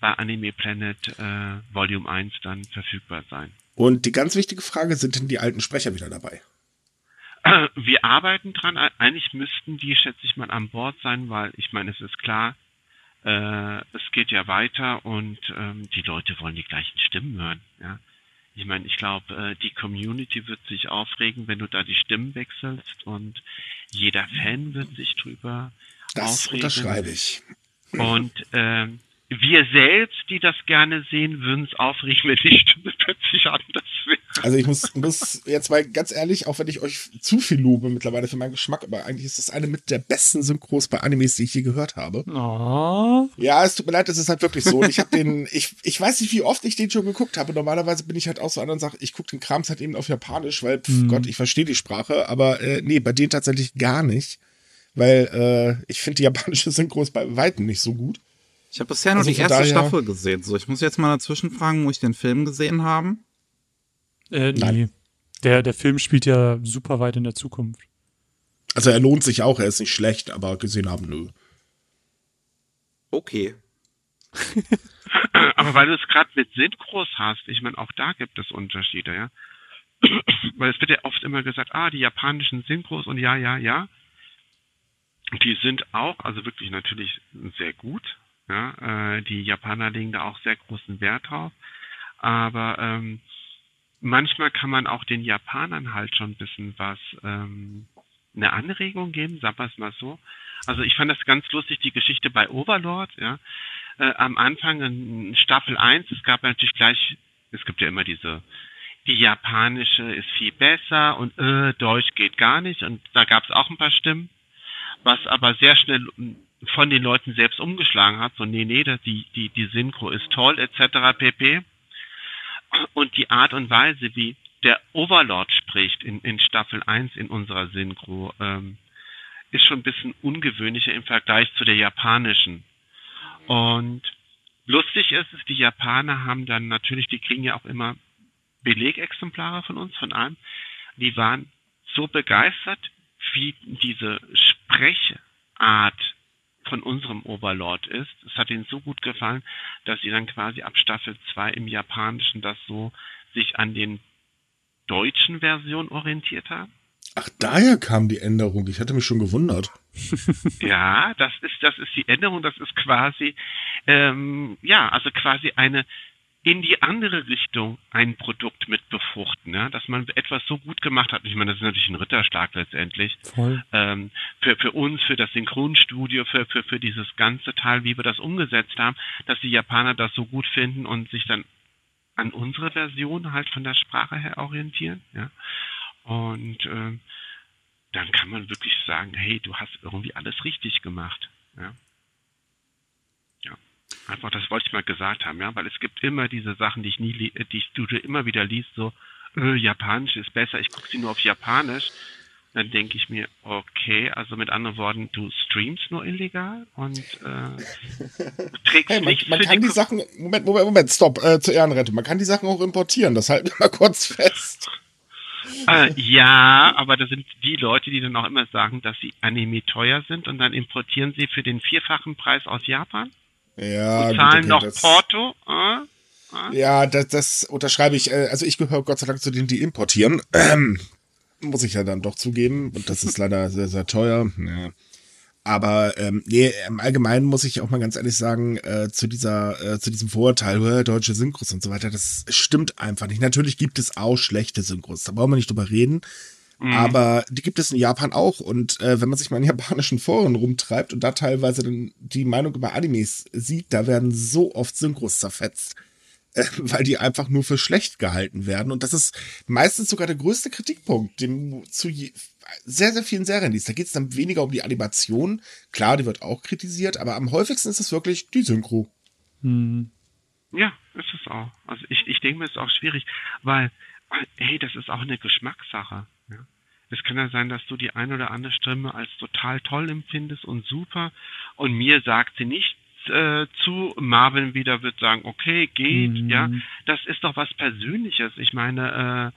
bei Anime Planet äh, Volume 1 dann verfügbar sein. Und die ganz wichtige Frage, sind denn die alten Sprecher wieder dabei? Wir arbeiten dran. Eigentlich müssten die, schätze ich mal, an Bord sein, weil ich meine, es ist klar, äh, es geht ja weiter und ähm, die Leute wollen die gleichen Stimmen hören. Ja? Ich meine, ich glaube, äh, die Community wird sich aufregen, wenn du da die Stimmen wechselst und jeder Fan wird sich drüber das aufregen. Das unterschreibe ich. Und ähm, wir selbst, die das gerne sehen, würden es aufregen, wenn die Stimme plötzlich anders wäre. Also ich muss, muss jetzt mal ganz ehrlich, auch wenn ich euch zu viel lobe mittlerweile für meinen Geschmack, aber eigentlich ist das eine mit der besten Synchros bei Animes, die ich je gehört habe. Oh. Ja, es tut mir leid, es ist halt wirklich so. Und ich habe den, ich, ich weiß nicht, wie oft ich den schon geguckt habe. Normalerweise bin ich halt auch so einer und sage, ich gucke den Krams halt eben auf Japanisch, weil, pf, mhm. Gott, ich verstehe die Sprache, aber äh, nee, bei denen tatsächlich gar nicht. Weil äh, ich finde die japanische Synchros bei Weitem nicht so gut. Ich habe bisher nur also die erste daher, Staffel gesehen. So, ich muss jetzt mal dazwischen fragen, muss ich den Film gesehen haben? Äh, nee. Nein. Der, der Film spielt ja super weit in der Zukunft. Also er lohnt sich auch, er ist nicht schlecht, aber gesehen haben, nö. Okay. aber weil du es gerade mit Synchros hast, ich meine, auch da gibt es Unterschiede, ja. weil es wird ja oft immer gesagt, ah, die japanischen Synchros und ja, ja, ja. Die sind auch, also wirklich natürlich sehr gut, ja, äh, die Japaner legen da auch sehr großen Wert drauf. Aber ähm, manchmal kann man auch den Japanern halt schon ein bisschen was, ähm, eine Anregung geben, sagen wir es mal so. Also ich fand das ganz lustig, die Geschichte bei Overlord, ja. Äh, am Anfang in Staffel 1, es gab natürlich gleich, es gibt ja immer diese, die japanische ist viel besser und äh, Deutsch geht gar nicht und da gab es auch ein paar Stimmen, was aber sehr schnell von den Leuten selbst umgeschlagen hat, so nee, nee, die, die, die Synchro ist toll, etc. pp. Und die Art und Weise, wie der Overlord spricht in, in Staffel 1 in unserer Synchro, ähm, ist schon ein bisschen ungewöhnlicher im Vergleich zu der japanischen. Und lustig ist es, die Japaner haben dann natürlich, die kriegen ja auch immer Belegexemplare von uns, von allem. Die waren so begeistert, wie diese Sprechart von unserem Overlord ist. Es hat ihnen so gut gefallen, dass sie dann quasi ab Staffel 2 im Japanischen das so sich an den deutschen Versionen orientiert haben. Ach, daher kam die Änderung. Ich hatte mich schon gewundert. ja, das ist, das ist die Änderung. Das ist quasi, ähm, ja, also quasi eine in die andere Richtung ein Produkt mit befruchten, ja? dass man etwas so gut gemacht hat. Ich meine, das ist natürlich ein Ritterschlag letztendlich. Ähm, für, für uns, für das Synchronstudio, für, für, für dieses ganze Teil, wie wir das umgesetzt haben, dass die Japaner das so gut finden und sich dann an unsere Version halt von der Sprache her orientieren. Ja? Und ähm, dann kann man wirklich sagen, hey, du hast irgendwie alles richtig gemacht. Ja? Einfach, das wollte ich mal gesagt haben, ja, weil es gibt immer diese Sachen, die ich nie, die ich, du immer wieder liest, so, äh, Japanisch ist besser, ich gucke sie nur auf Japanisch. Dann denke ich mir, okay, also mit anderen Worten, du streamst nur illegal und äh, trägst hey, man, nichts man kann die, die Sachen, Moment, Moment, Moment, stopp, äh, zur Ehrenrettung, man kann die Sachen auch importieren, das halten wir mal kurz fest. Äh, ja, aber da sind die Leute, die dann auch immer sagen, dass sie Anime teuer sind und dann importieren sie für den vierfachen Preis aus Japan. Ja, und zahlen gut, okay, noch Porto. Äh? Äh? Ja, das, das unterschreibe ich. Äh, also ich gehöre Gott sei Dank zu denen, die importieren. Ähm, muss ich ja dann doch zugeben. Und das ist leider sehr, sehr teuer. Ja. Aber ähm, nee, im Allgemeinen muss ich auch mal ganz ehrlich sagen, äh, zu dieser, äh, zu diesem Vorurteil, äh, deutsche Synchros und so weiter, das stimmt einfach nicht. Natürlich gibt es auch schlechte Synchros, da brauchen wir nicht drüber reden. Mhm. Aber die gibt es in Japan auch. Und äh, wenn man sich mal in japanischen Foren rumtreibt und da teilweise dann die Meinung über Animes sieht, da werden so oft Synchros zerfetzt. Äh, weil die einfach nur für schlecht gehalten werden. Und das ist meistens sogar der größte Kritikpunkt, dem zu je, sehr, sehr vielen Serien. Da geht es dann weniger um die Animation. Klar, die wird auch kritisiert, aber am häufigsten ist es wirklich die Synchro. Hm. Ja, ist es auch. Also ich, ich denke mir, es ist auch schwierig, weil, hey, das ist auch eine Geschmackssache. Es kann ja sein, dass du die ein oder andere Stimme als total toll empfindest und super und mir sagt sie nichts äh, zu. Marvin wieder wird sagen, okay, geht, mhm. ja. Das ist doch was Persönliches. Ich meine,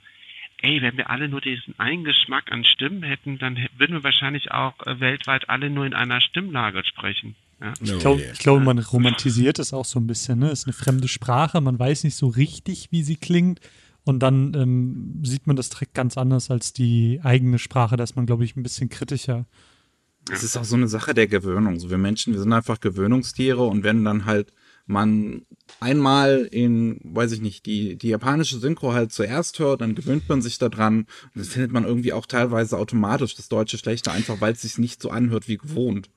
äh, ey, wenn wir alle nur diesen einen Geschmack an Stimmen hätten, dann würden wir wahrscheinlich auch äh, weltweit alle nur in einer Stimmlage sprechen. Ja. Ich glaube, glaub, man romantisiert es auch so ein bisschen. Ne? Es ist eine fremde Sprache, man weiß nicht so richtig, wie sie klingt. Und dann ähm, sieht man das direkt ganz anders als die eigene Sprache. Da ist man, glaube ich, ein bisschen kritischer. Es ist auch so eine Sache der Gewöhnung. So wir Menschen, wir sind einfach Gewöhnungstiere und wenn dann halt man einmal in, weiß ich nicht, die, die japanische Synchro halt zuerst hört, dann gewöhnt man sich daran. Und das findet man irgendwie auch teilweise automatisch das Deutsche schlechter, einfach weil es sich nicht so anhört wie gewohnt.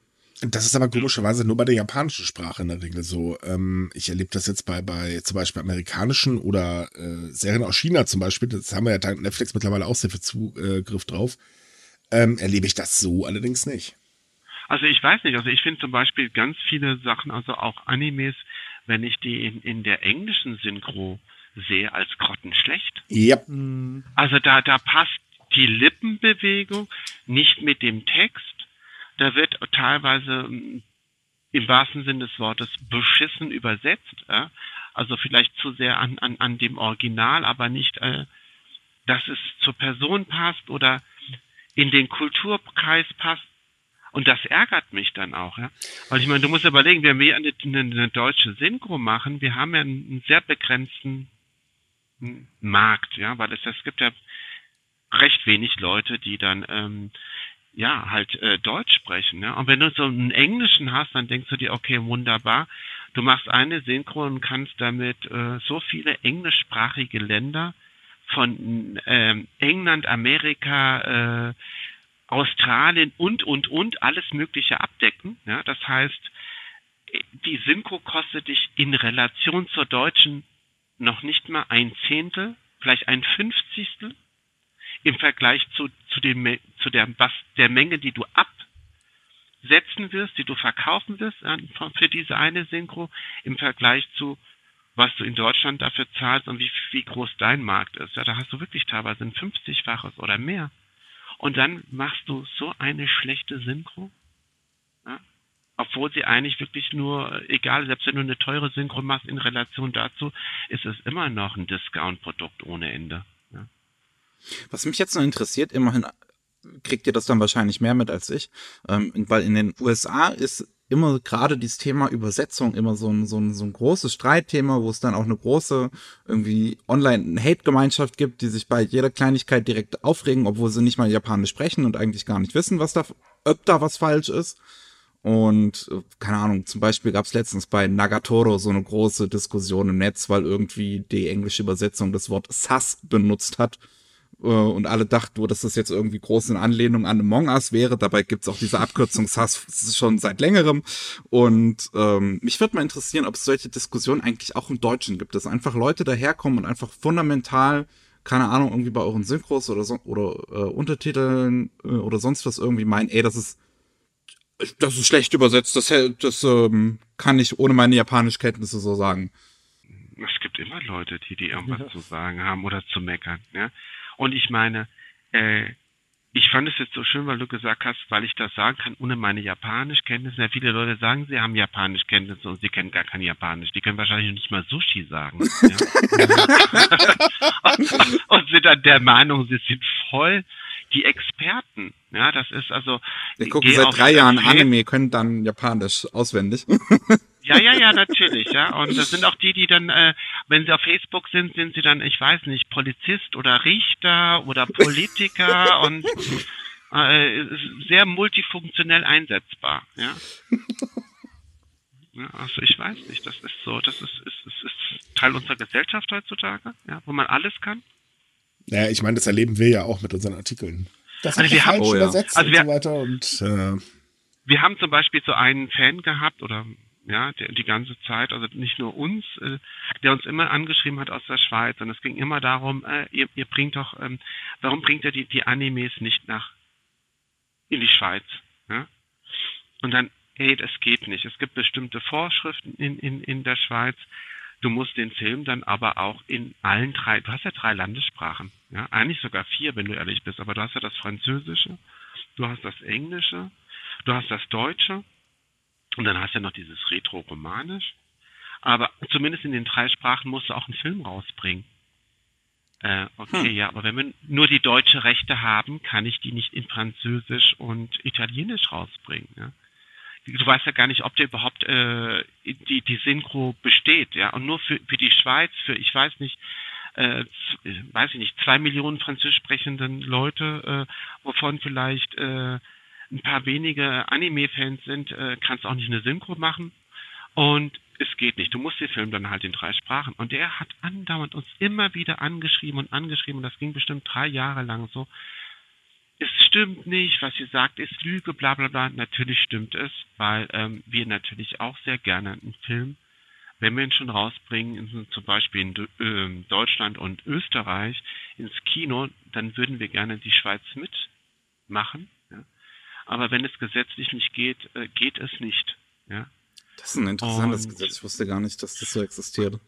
Das ist aber komischerweise nur bei der japanischen Sprache in der Regel so. Ähm, ich erlebe das jetzt bei, bei zum Beispiel amerikanischen oder äh, Serien aus China zum Beispiel, das haben wir ja dank Netflix mittlerweile auch sehr viel Zugriff drauf, ähm, erlebe ich das so allerdings nicht. Also ich weiß nicht, also ich finde zum Beispiel ganz viele Sachen, also auch Animes, wenn ich die in, in der englischen Synchro sehe, als grottenschlecht. Ja. Yep. Also da, da passt die Lippenbewegung nicht mit dem Text da wird teilweise hm, im wahrsten Sinne des Wortes beschissen übersetzt. Ja? Also vielleicht zu sehr an, an, an dem Original, aber nicht, äh, dass es zur Person passt oder in den Kulturkreis passt. Und das ärgert mich dann auch, ja. Weil ich meine, du musst überlegen, wenn wir eine, eine, deutsche Synchro machen, wir haben ja einen, sehr begrenzten Markt, ja, weil es, es gibt ja recht wenig Leute, die dann ähm, ja, halt äh, Deutsch sprechen. Ja? Und wenn du so einen Englischen hast, dann denkst du dir, okay, wunderbar, du machst eine Synchro und kannst damit äh, so viele englischsprachige Länder von ähm, England, Amerika, äh, Australien und, und, und alles Mögliche abdecken. Ja? Das heißt, die Synchro kostet dich in Relation zur deutschen noch nicht mal ein Zehntel, vielleicht ein Fünfzigstel im Vergleich zu, zu, dem, zu der, was, der Menge, die du absetzen wirst, die du verkaufen wirst für diese eine Synchro, im Vergleich zu, was du in Deutschland dafür zahlst und wie, wie groß dein Markt ist. Ja, da hast du wirklich teilweise ein 50-faches oder mehr. Und dann machst du so eine schlechte Synchro. Ja? Obwohl sie eigentlich wirklich nur, egal, selbst wenn du eine teure Synchro machst in Relation dazu, ist es immer noch ein Discount-Produkt ohne Ende. Was mich jetzt noch interessiert, immerhin kriegt ihr das dann wahrscheinlich mehr mit als ich, ähm, weil in den USA ist immer gerade dieses Thema Übersetzung immer so ein, so ein, so ein großes Streitthema, wo es dann auch eine große irgendwie Online-Hate-Gemeinschaft gibt, die sich bei jeder Kleinigkeit direkt aufregen, obwohl sie nicht mal Japanisch sprechen und eigentlich gar nicht wissen, was da, ob da was falsch ist. Und äh, keine Ahnung, zum Beispiel gab es letztens bei Nagatoro so eine große Diskussion im Netz, weil irgendwie die englische Übersetzung das Wort Sass benutzt hat und alle dachten nur, dass das jetzt irgendwie groß in Anlehnung an Among Us wäre. Dabei gibt's auch diese Abkürzung SAS schon seit längerem. Und ähm, mich würde mal interessieren, ob es solche Diskussionen eigentlich auch im Deutschen gibt, dass einfach Leute daherkommen und einfach fundamental keine Ahnung, irgendwie bei euren Synchros oder so, oder äh, Untertiteln äh, oder sonst was irgendwie meinen, ey, das ist das ist schlecht übersetzt, das, das ähm, kann ich ohne meine Japanischkenntnisse so sagen. Es gibt immer Leute, die die irgendwas ja. zu sagen haben oder zu meckern, ja. Und ich meine, äh, ich fand es jetzt so schön, weil du gesagt hast, weil ich das sagen kann, ohne meine Japanischkenntnisse. Ja, viele Leute sagen, sie haben Japanischkenntnisse und sie kennen gar kein Japanisch. Die können wahrscheinlich nicht mal Sushi sagen. Ja? und, und sind dann der Meinung, sie sind voll die Experten. Ja, das ist also. Wir gucken seit drei Jahren Anime, können dann Japanisch auswendig. Ja, ja, ja, natürlich, ja. Und das sind auch die, die dann, äh, wenn sie auf Facebook sind, sind sie dann, ich weiß nicht, Polizist oder Richter oder Politiker und äh, sehr multifunktionell einsetzbar, ja. ja. Also ich weiß nicht, das ist so, das ist, ist, ist, ist Teil unserer Gesellschaft heutzutage, ja, wo man alles kann. Naja, ich meine, das erleben wir ja auch mit unseren Artikeln. Das Also wir haben- falsch oh ja. übersetzt Also und wir- so weiter und äh, wir haben zum Beispiel so einen Fan gehabt oder ja, der, die ganze Zeit, also nicht nur uns, äh, der uns immer angeschrieben hat aus der Schweiz und es ging immer darum, äh, ihr, ihr bringt doch, ähm, warum bringt ihr die, die Animes nicht nach in die Schweiz? Ja? Und dann, hey, das geht nicht. Es gibt bestimmte Vorschriften in, in, in der Schweiz. Du musst den Film dann aber auch in allen drei, du hast ja drei Landessprachen, ja, eigentlich sogar vier, wenn du ehrlich bist, aber du hast ja das Französische, du hast das Englische, du hast das Deutsche und dann hast du ja noch dieses Retro-Romanisch. Aber zumindest in den drei Sprachen musst du auch einen Film rausbringen. Äh, okay, ja, aber wenn wir nur die deutsche Rechte haben, kann ich die nicht in Französisch und Italienisch rausbringen. Ja? Du weißt ja gar nicht, ob der überhaupt äh, die, die Synchro besteht, ja. Und nur für, für die Schweiz, für ich weiß nicht, äh, weiß ich nicht, zwei Millionen französisch sprechenden Leute, äh, wovon vielleicht äh, ein paar wenige Anime-Fans sind, äh, kannst auch nicht eine Synchro machen. Und es geht nicht. Du musst den Film dann halt in drei Sprachen. Und der hat andauernd uns immer wieder angeschrieben und angeschrieben. Und das ging bestimmt drei Jahre lang so. Es stimmt nicht, was ihr sagt, ist Lüge, bla bla bla. Natürlich stimmt es, weil ähm, wir natürlich auch sehr gerne einen Film, wenn wir ihn schon rausbringen, in, zum Beispiel in ähm, Deutschland und Österreich ins Kino, dann würden wir gerne die Schweiz mitmachen. Aber wenn es gesetzlich nicht geht, äh, geht es nicht. Ja? Das ist ein interessantes Und- Gesetz. Ich wusste gar nicht, dass das so existiert.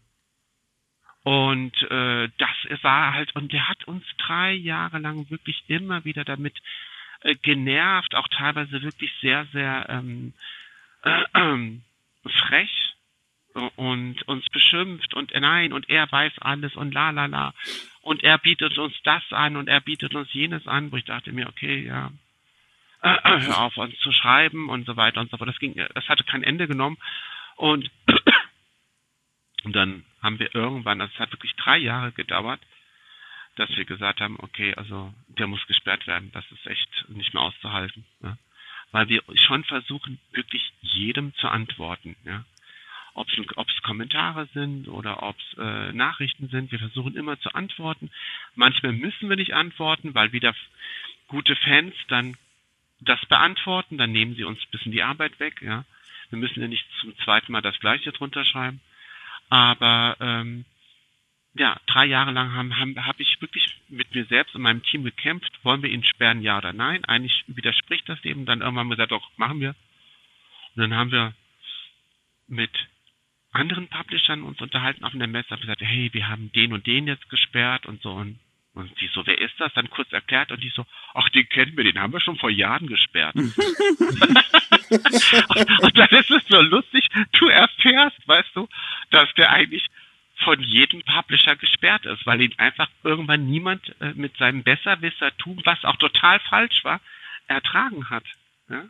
Und äh, das war halt, und der hat uns drei Jahre lang wirklich immer wieder damit äh, genervt, auch teilweise wirklich sehr, sehr ähm, äh, ähm, frech und uns beschimpft und äh, nein, und er weiß alles und la la la. Und er bietet uns das an und er bietet uns jenes an, wo ich dachte mir, okay, ja, auf uns zu schreiben und so weiter und so fort. Das ging, das hatte kein Ende genommen. Und und dann haben wir irgendwann, also es hat wirklich drei Jahre gedauert, dass wir gesagt haben, okay, also der muss gesperrt werden. Das ist echt nicht mehr auszuhalten. Ja? Weil wir schon versuchen, wirklich jedem zu antworten. Ja? Ob es Kommentare sind oder ob es äh, Nachrichten sind, wir versuchen immer zu antworten. Manchmal müssen wir nicht antworten, weil wieder gute Fans dann das beantworten, dann nehmen sie uns ein bisschen die Arbeit weg. Ja? Wir müssen ja nicht zum zweiten Mal das Gleiche drunter schreiben. Aber ähm, ja, drei Jahre lang haben, haben, habe ich wirklich mit mir selbst und meinem Team gekämpft. Wollen wir ihn sperren, ja oder nein? Eigentlich widerspricht das eben. Dann irgendwann haben wir gesagt, doch, machen wir. Und dann haben wir mit anderen Publishern uns unterhalten auf einer Messe, haben gesagt, hey, wir haben den und den jetzt gesperrt und so. Und, und die so, wer ist das? Dann kurz erklärt und die so, ach, den kennen wir, den haben wir schon vor Jahren gesperrt. und dann ist es so lustig, du erfährst, weißt du, dass der eigentlich von jedem Publisher gesperrt ist, weil ihn einfach irgendwann niemand äh, mit seinem Besserwissertum, was auch total falsch war, ertragen hat. Ja?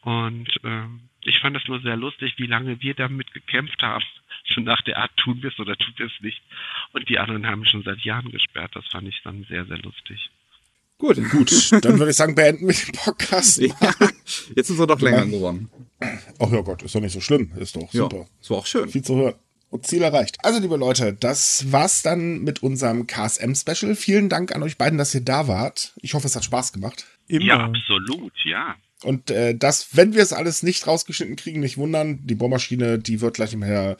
Und ähm, ich fand das nur sehr lustig, wie lange wir damit gekämpft haben. Schon nach der Art, tun wir es oder tun wir es nicht. Und die anderen haben schon seit Jahren gesperrt. Das fand ich dann sehr, sehr lustig. Gut. gut, dann würde ich sagen, beenden wir den Podcast. Ja, jetzt ist er doch länger geworden. Ach ja Gott, ist doch nicht so schlimm. Ist doch Ja, super. war auch schön. Viel zu hören. Und Ziel erreicht. Also, liebe Leute, das war's dann mit unserem KSM-Special. Vielen Dank an euch beiden, dass ihr da wart. Ich hoffe, es hat Spaß gemacht. Immer. Ja, absolut, ja. Und äh, das, wenn wir es alles nicht rausgeschnitten kriegen, nicht wundern. Die Bohrmaschine, die wird gleich mehr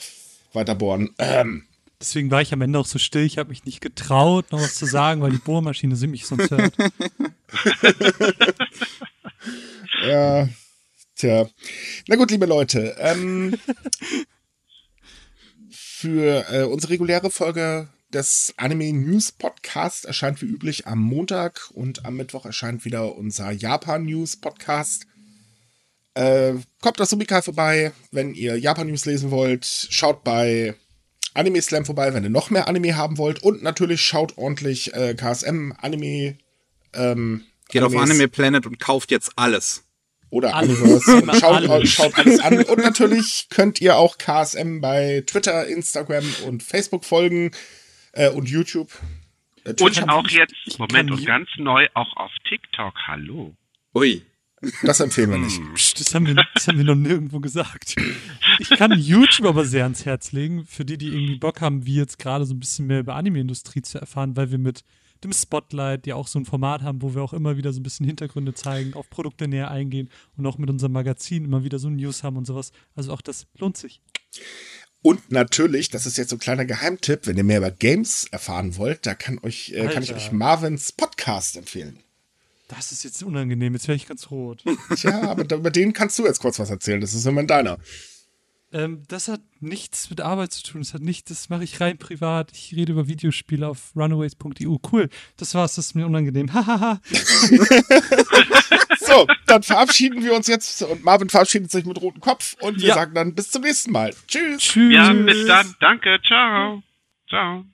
weiter bohren. Ähm, Deswegen war ich am Ende auch so still. Ich habe mich nicht getraut, noch was zu sagen, weil die Bohrmaschine sie mich sonst hört. ja, tja. Na gut, liebe Leute. Ähm, für äh, unsere reguläre Folge des Anime News Podcast erscheint wie üblich am Montag und am Mittwoch erscheint wieder unser Japan News Podcast. Äh, kommt auf Subikai vorbei, wenn ihr Japan News lesen wollt. Schaut bei Anime Slam vorbei, wenn ihr noch mehr Anime haben wollt. Und natürlich schaut ordentlich äh, KSM Anime. Ähm, Geht auf Animes Anime Planet und kauft jetzt alles. oder Alles. Und schaut, Alles. schaut alles an. Und natürlich könnt ihr auch KSM bei Twitter, Instagram und Facebook folgen äh, und YouTube. Äh, Twitch Und auch jetzt, Moment, und ganz neu auch auf TikTok. Hallo. Ui. Das empfehlen wir nicht. Psst, das, haben wir, das haben wir noch nirgendwo gesagt. Ich kann YouTube aber sehr ans Herz legen, für die, die irgendwie Bock haben, wie jetzt gerade so ein bisschen mehr über Anime-Industrie zu erfahren, weil wir mit dem Spotlight ja auch so ein Format haben, wo wir auch immer wieder so ein bisschen Hintergründe zeigen, auf Produkte näher eingehen und auch mit unserem Magazin immer wieder so News haben und sowas. Also auch das lohnt sich. Und natürlich, das ist jetzt so ein kleiner Geheimtipp, wenn ihr mehr über Games erfahren wollt, da kann, euch, äh, kann ich euch Marvins Podcast empfehlen. Das ist jetzt unangenehm, jetzt wäre ich ganz rot. Tja, aber über den kannst du jetzt kurz was erzählen. Das ist immer deiner. Ähm, das hat nichts mit Arbeit zu tun. Das hat nicht, das mache ich rein privat. Ich rede über Videospiele auf runaways.eu. Cool. Das war's, das ist mir unangenehm. Hahaha. So, dann verabschieden wir uns jetzt und Marvin verabschiedet sich mit rotem Kopf und wir Ja. sagen dann bis zum nächsten Mal. Tschüss. Tschüss. Ja, bis dann. Danke. Ciao. Ciao.